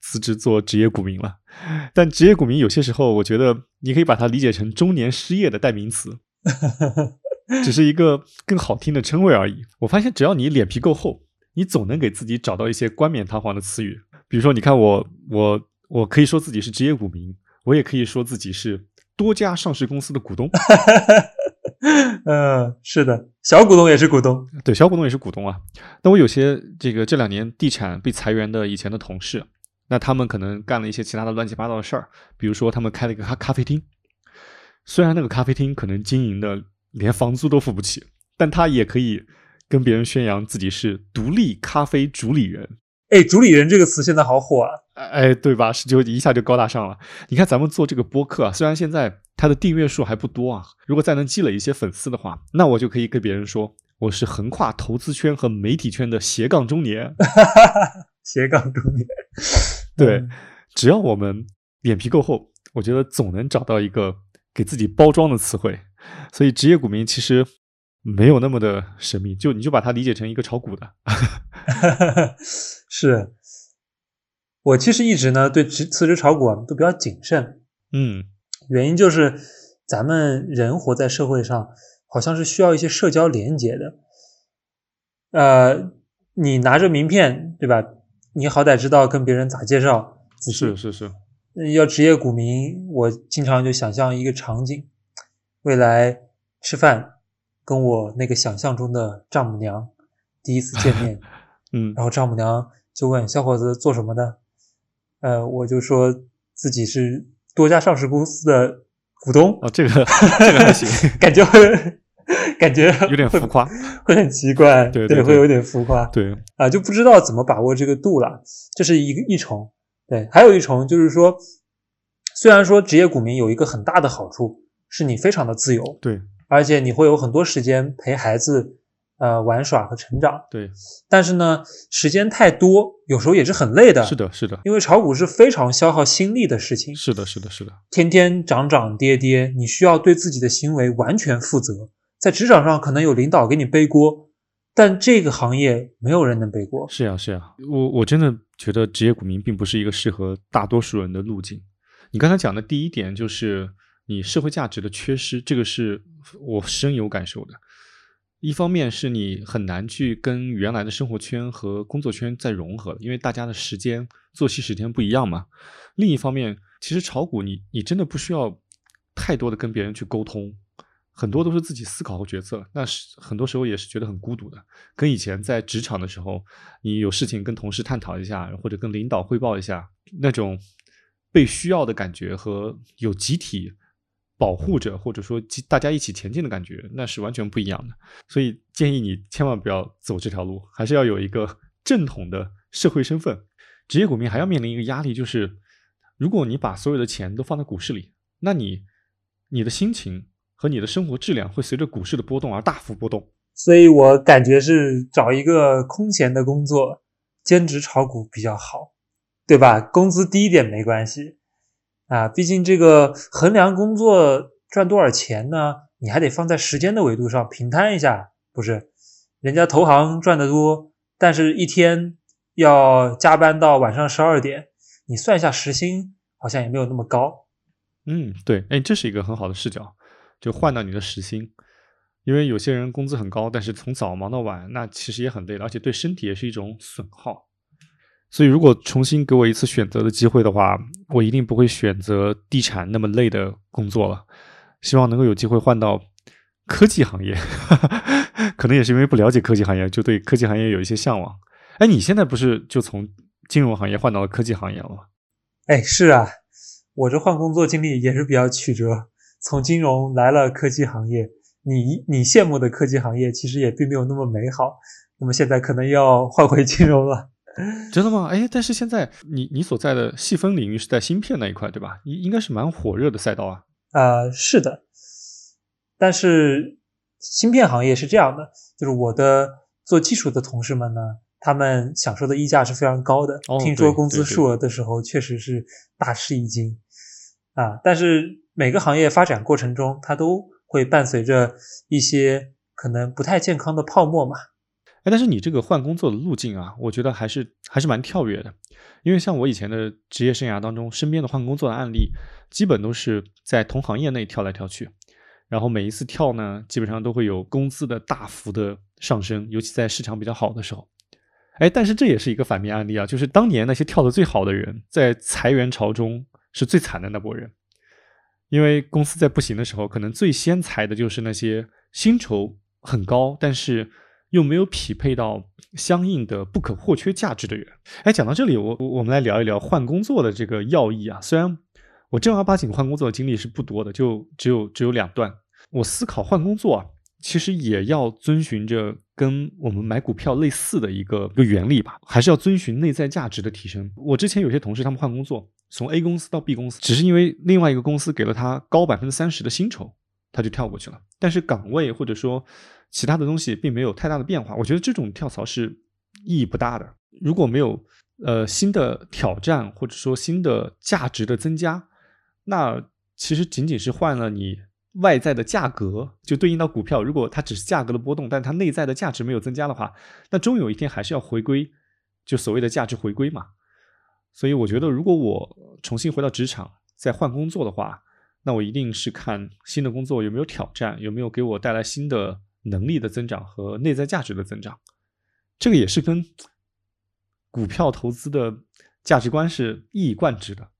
辞职做职业股民了。但职业股民有些时候，我觉得你可以把它理解成中年失业的代名词，只是一个更好听的称谓而已。我发现，只要你脸皮够厚，你总能给自己找到一些冠冕堂皇的词语。比如说，你看我，我，我可以说自己是职业股民，我也可以说自己是多家上市公司的股东。嗯，是的，小股东也是股东，对，小股东也是股东啊。那我有些这个这两年地产被裁员的以前的同事，那他们可能干了一些其他的乱七八糟的事儿，比如说他们开了一个咖咖啡厅，虽然那个咖啡厅可能经营的连房租都付不起，但他也可以跟别人宣扬自己是独立咖啡主理人。哎，主理人这个词现在好火啊！哎，对吧？是就一下就高大上了。你看咱们做这个播客啊，虽然现在它的订阅数还不多啊，如果再能积累一些粉丝的话，那我就可以跟别人说，我是横跨投资圈和媒体圈的斜杠中年。斜杠中年，对，只要我们脸皮够厚，我觉得总能找到一个给自己包装的词汇。所以职业股民其实没有那么的神秘，就你就把它理解成一个炒股的。是。我其实一直呢对辞辞职炒股啊都比较谨慎，嗯，原因就是咱们人活在社会上，好像是需要一些社交连接的，呃，你拿着名片对吧？你好歹知道跟别人咋介绍。是是是。要职业股民，我经常就想象一个场景：未来吃饭，跟我那个想象中的丈母娘第一次见面，嗯，然后丈母娘就问小伙子做什么的。呃，我就说自己是多家上市公司的股东哦，这个 这个还行，感觉会 感觉有点浮夸，会很奇怪，对对，会有点浮夸，对啊，就不知道怎么把握这个度了，这是一个一重，对，还有一重就是说，虽然说职业股民有一个很大的好处，是你非常的自由，对，而且你会有很多时间陪孩子。呃，玩耍和成长，对，但是呢，时间太多，有时候也是很累的。是的，是的，因为炒股是非常消耗心力的事情。是的，是的，是的，天天涨涨跌跌，你需要对自己的行为完全负责。在职场上，可能有领导给你背锅，但这个行业没有人能背锅。是呀，是呀，我我真的觉得职业股民并不是一个适合大多数人的路径。你刚才讲的第一点就是你社会价值的缺失，这个是我深有感受的。一方面是你很难去跟原来的生活圈和工作圈再融合，因为大家的时间作息时间不一样嘛。另一方面，其实炒股你你真的不需要太多的跟别人去沟通，很多都是自己思考和决策。那是很多时候也是觉得很孤独的，跟以前在职场的时候，你有事情跟同事探讨一下，或者跟领导汇报一下，那种被需要的感觉和有集体。保护着，或者说大家一起前进的感觉，那是完全不一样的。所以建议你千万不要走这条路，还是要有一个正统的社会身份。职业股民还要面临一个压力，就是如果你把所有的钱都放在股市里，那你你的心情和你的生活质量会随着股市的波动而大幅波动。所以我感觉是找一个空闲的工作，兼职炒股比较好，对吧？工资低一点没关系。啊，毕竟这个衡量工作赚多少钱呢？你还得放在时间的维度上平摊一下，不是？人家投行赚得多，但是一天要加班到晚上十二点，你算一下时薪，好像也没有那么高。嗯，对，哎，这是一个很好的视角，就换到你的时薪，因为有些人工资很高，但是从早忙到晚，那其实也很累，而且对身体也是一种损耗。所以，如果重新给我一次选择的机会的话，我一定不会选择地产那么累的工作了。希望能够有机会换到科技行业，可能也是因为不了解科技行业，就对科技行业有一些向往。哎，你现在不是就从金融行业换到了科技行业了吗？哎，是啊，我这换工作经历也是比较曲折。从金融来了科技行业，你你羡慕的科技行业其实也并没有那么美好。那么现在可能要换回金融了。真的吗？哎，但是现在你你所在的细分领域是在芯片那一块，对吧？应应该是蛮火热的赛道啊。呃，是的。但是芯片行业是这样的，就是我的做技术的同事们呢，他们享受的溢价是非常高的。听说工资数额的时候，确实是大吃一惊啊。但是每个行业发展过程中，它都会伴随着一些可能不太健康的泡沫嘛。哎，但是你这个换工作的路径啊，我觉得还是还是蛮跳跃的，因为像我以前的职业生涯当中，身边的换工作的案例，基本都是在同行业内跳来跳去，然后每一次跳呢，基本上都会有工资的大幅的上升，尤其在市场比较好的时候。哎，但是这也是一个反面案例啊，就是当年那些跳的最好的人，在裁员潮中是最惨的那波人，因为公司在不行的时候，可能最先裁的就是那些薪酬很高，但是。又没有匹配到相应的不可或缺价值的人。哎，讲到这里，我我们来聊一聊换工作的这个要义啊。虽然我正儿八经换工作的经历是不多的，就只有只有两段。我思考换工作啊，其实也要遵循着跟我们买股票类似的一个一个原理吧，还是要遵循内在价值的提升。我之前有些同事他们换工作，从 A 公司到 B 公司，只是因为另外一个公司给了他高百分之三十的薪酬，他就跳过去了。但是岗位或者说。其他的东西并没有太大的变化，我觉得这种跳槽是意义不大的。如果没有呃新的挑战或者说新的价值的增加，那其实仅仅是换了你外在的价格，就对应到股票。如果它只是价格的波动，但它内在的价值没有增加的话，那终有一天还是要回归，就所谓的价值回归嘛。所以我觉得，如果我重新回到职场再换工作的话，那我一定是看新的工作有没有挑战，有没有给我带来新的。能力的增长和内在价值的增长，这个也是跟股票投资的价值观是一以贯之的。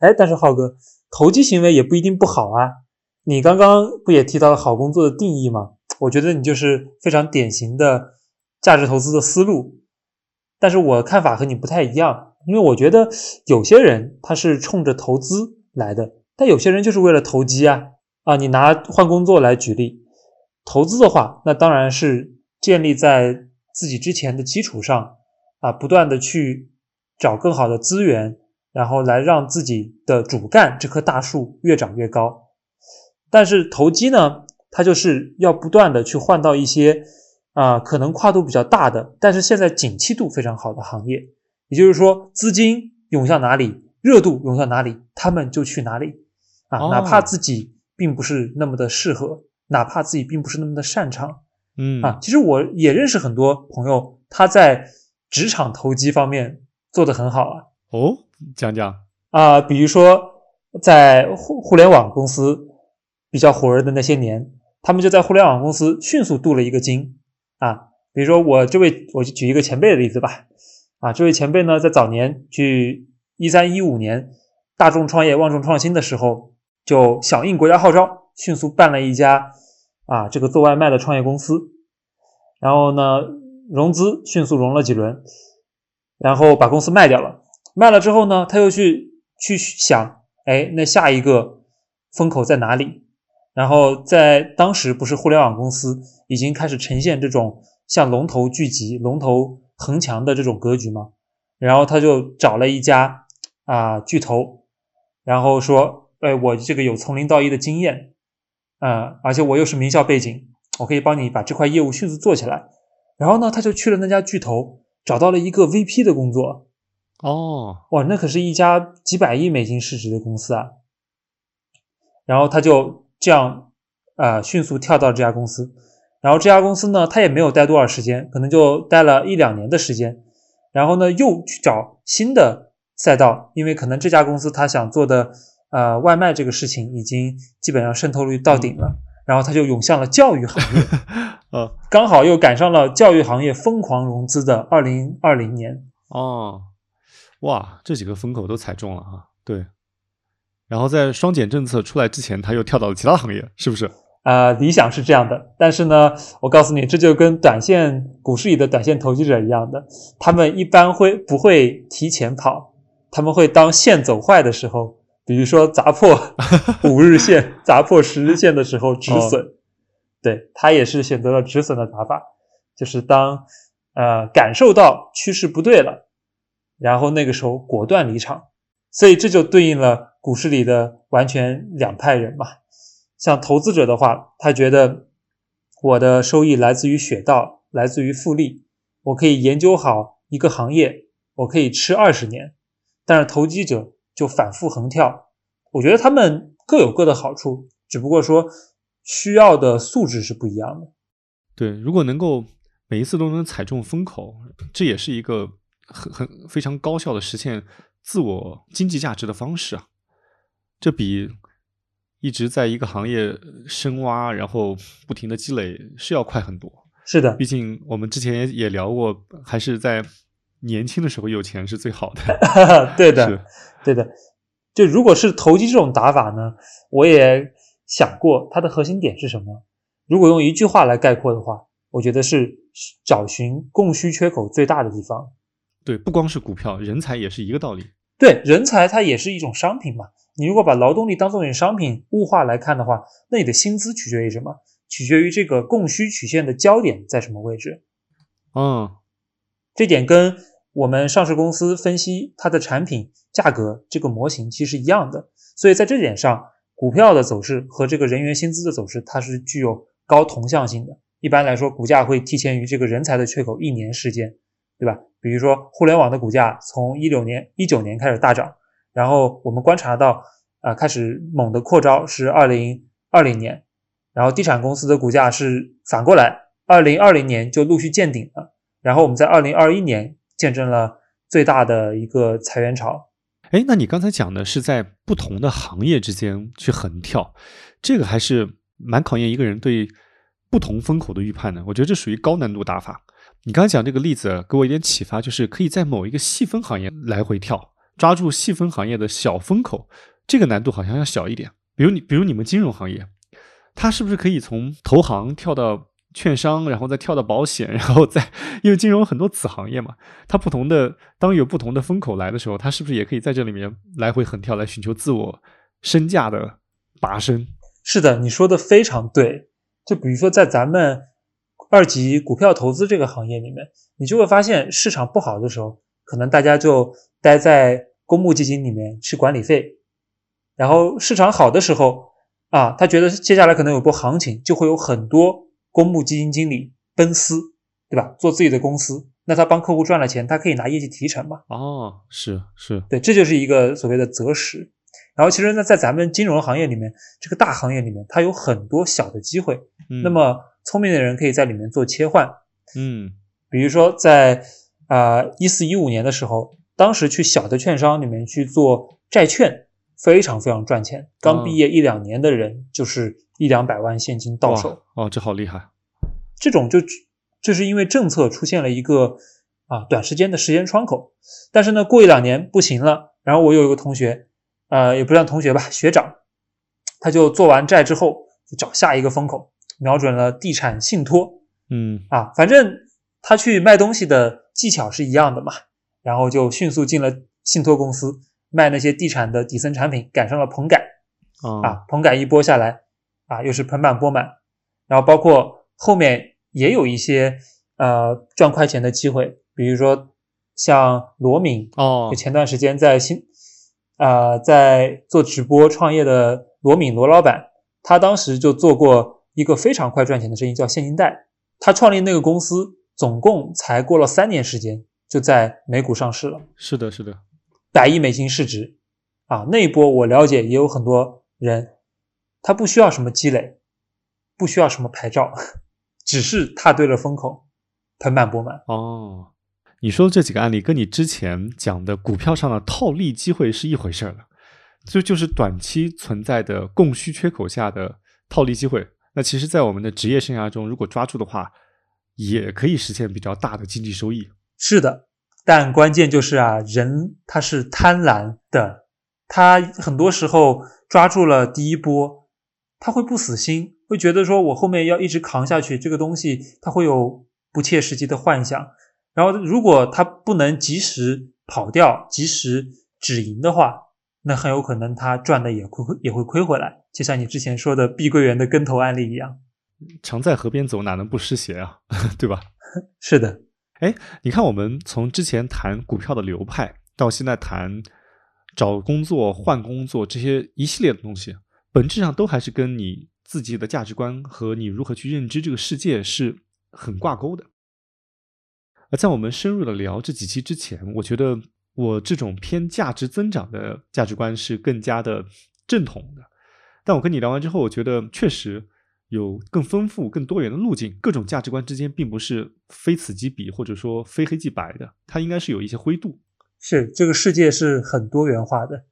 哎，但是浩哥，投机行为也不一定不好啊。你刚刚不也提到了好工作的定义吗？我觉得你就是非常典型的价值投资的思路。但是我看法和你不太一样，因为我觉得有些人他是冲着投资来的，但有些人就是为了投机啊啊！你拿换工作来举例。投资的话，那当然是建立在自己之前的基础上啊，不断的去找更好的资源，然后来让自己的主干这棵大树越长越高。但是投机呢，它就是要不断的去换到一些啊，可能跨度比较大的，但是现在景气度非常好的行业。也就是说，资金涌向哪里，热度涌向哪里，他们就去哪里啊，哪怕自己并不是那么的适合。哪怕自己并不是那么的擅长，嗯啊，其实我也认识很多朋友，他在职场投机方面做得很好啊。哦，讲讲啊，比如说在互互联网公司比较火热的那些年，他们就在互联网公司迅速镀了一个金啊。比如说我这位，我就举一个前辈的例子吧。啊，这位前辈呢，在早年去一三一五年大众创业、万众创新的时候，就响应国家号召。迅速办了一家啊，这个做外卖的创业公司，然后呢，融资迅速融了几轮，然后把公司卖掉了。卖了之后呢，他又去去想，哎，那下一个风口在哪里？然后在当时不是互联网公司已经开始呈现这种像龙头聚集、龙头横强的这种格局吗？然后他就找了一家啊巨头，然后说，哎，我这个有从零到一的经验。嗯，而且我又是名校背景，我可以帮你把这块业务迅速做起来。然后呢，他就去了那家巨头，找到了一个 VP 的工作。哦，哇，那可是一家几百亿美金市值的公司啊。然后他就这样，呃，迅速跳到这家公司。然后这家公司呢，他也没有待多少时间，可能就待了一两年的时间。然后呢，又去找新的赛道，因为可能这家公司他想做的。呃，外卖这个事情已经基本上渗透率到顶了，然后他就涌向了教育行业，呃，刚好又赶上了教育行业疯狂融资的二零二零年。哦，哇，这几个风口都踩中了哈。对，然后在双减政策出来之前，他又跳到了其他行业，是不是？啊，理想是这样的，但是呢，我告诉你，这就跟短线股市里的短线投机者一样的，他们一般会不会提前跑？他们会当线走坏的时候。比如说砸破 五日线、砸破十日线的时候止损，对他也是选择了止损的打法，就是当呃感受到趋势不对了，然后那个时候果断离场，所以这就对应了股市里的完全两派人嘛。像投资者的话，他觉得我的收益来自于雪道，来自于复利，我可以研究好一个行业，我可以吃二十年。但是投机者就反复横跳，我觉得他们各有各的好处，只不过说需要的素质是不一样的。对，如果能够每一次都能踩中风口，这也是一个很很非常高效的实现自我经济价值的方式啊，这比。一直在一个行业深挖，然后不停的积累是要快很多。是的，毕竟我们之前也也聊过，还是在年轻的时候有钱是最好的。对的，对的。就如果是投机这种打法呢，我也想过它的核心点是什么。如果用一句话来概括的话，我觉得是找寻供需缺口最大的地方。对，不光是股票，人才也是一个道理。对，人才它也是一种商品嘛。你如果把劳动力当做一种商品物化来看的话，那你的薪资取决于什么？取决于这个供需曲线的焦点在什么位置。嗯，这点跟我们上市公司分析它的产品价格这个模型其实一样的。所以在这点上，股票的走势和这个人员薪资的走势，它是具有高同向性的。一般来说，股价会提前于这个人才的缺口一年时间，对吧？比如说互联网的股价从一六年、一九年开始大涨。然后我们观察到，啊，开始猛的扩招是二零二零年，然后地产公司的股价是反过来，二零二零年就陆续见顶了，然后我们在二零二一年见证了最大的一个裁员潮。哎，那你刚才讲的是在不同的行业之间去横跳，这个还是蛮考验一个人对不同风口的预判的。我觉得这属于高难度打法。你刚才讲这个例子给我一点启发，就是可以在某一个细分行业来回跳。抓住细分行业的小风口，这个难度好像要小一点。比如你，比如你们金融行业，它是不是可以从投行跳到券商，然后再跳到保险，然后再因为金融很多子行业嘛，它不同的当有不同的风口来的时候，它是不是也可以在这里面来回横跳，来寻求自我身价的拔升？是的，你说的非常对。就比如说在咱们二级股票投资这个行业里面，你就会发现市场不好的时候。可能大家就待在公募基金里面吃管理费，然后市场好的时候啊，他觉得接下来可能有波行情，就会有很多公募基金经理奔私，对吧？做自己的公司，那他帮客户赚了钱，他可以拿业绩提成嘛？哦，是是，对，这就是一个所谓的择时。然后其实呢，在咱们金融行业里面，这个大行业里面，它有很多小的机会。那么聪明的人可以在里面做切换。嗯，比如说在。啊，一四一五年的时候，当时去小的券商里面去做债券，非常非常赚钱。刚毕业一两年的人，就是一两百万现金到手。哦，这好厉害！这种就就是因为政策出现了一个啊短时间的时间窗口，但是呢，过一两年不行了。然后我有一个同学，呃，也不算同学吧，学长，他就做完债之后，就找下一个风口，瞄准了地产信托。嗯，啊，反正他去卖东西的。技巧是一样的嘛，然后就迅速进了信托公司卖那些地产的底层产品，赶上了棚改啊，棚改一波下来啊，又是盆满钵满，然后包括后面也有一些呃赚快钱的机会，比如说像罗敏哦，就前段时间在新啊在做直播创业的罗敏罗老板，他当时就做过一个非常快赚钱的生意，叫现金贷，他创立那个公司。总共才过了三年时间，就在美股上市了。是的，是的，百亿美金市值啊！那一波我了解也有很多人，他不需要什么积累，不需要什么牌照，只是踏对了风口，盆满钵满。哦，你说的这几个案例跟你之前讲的股票上的套利机会是一回事儿了，就就是短期存在的供需缺口下的套利机会。那其实，在我们的职业生涯中，如果抓住的话，也可以实现比较大的经济收益。是的，但关键就是啊，人他是贪婪的，他很多时候抓住了第一波，他会不死心，会觉得说我后面要一直扛下去，这个东西他会有不切实际的幻想。然后如果他不能及时跑掉、及时止盈的话，那很有可能他赚的也亏也会亏回来，就像你之前说的碧桂园的跟投案例一样。常在河边走，哪能不湿鞋啊？对吧？是的。哎，你看，我们从之前谈股票的流派，到现在谈找工作、换工作这些一系列的东西，本质上都还是跟你自己的价值观和你如何去认知这个世界是很挂钩的。而在我们深入的聊这几期之前，我觉得我这种偏价值增长的价值观是更加的正统的。但我跟你聊完之后，我觉得确实。有更丰富、更多元的路径，各种价值观之间并不是非此即彼，或者说非黑即白的，它应该是有一些灰度。是这个世界是很多元化的，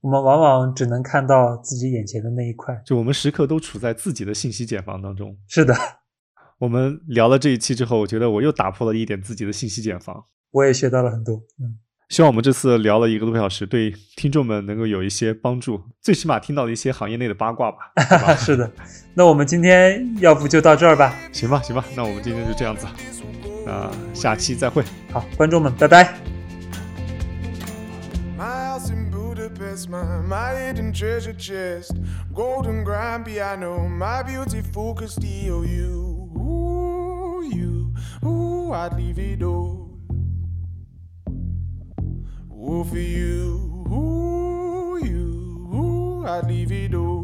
我们往往只能看到自己眼前的那一块。就我们时刻都处在自己的信息茧房当中。是的，我们聊了这一期之后，我觉得我又打破了一点自己的信息茧房。我也学到了很多。嗯。希望我们这次聊了一个多小时，对听众们能够有一些帮助，最起码听到了一些行业内的八卦 吧。是的，那我们今天要不就到这儿吧？行吧，行吧，那我们今天就这样子，那下期再会。好，观众们，拜拜。Oh, for you, ooh, you, ooh, I'd leave it all.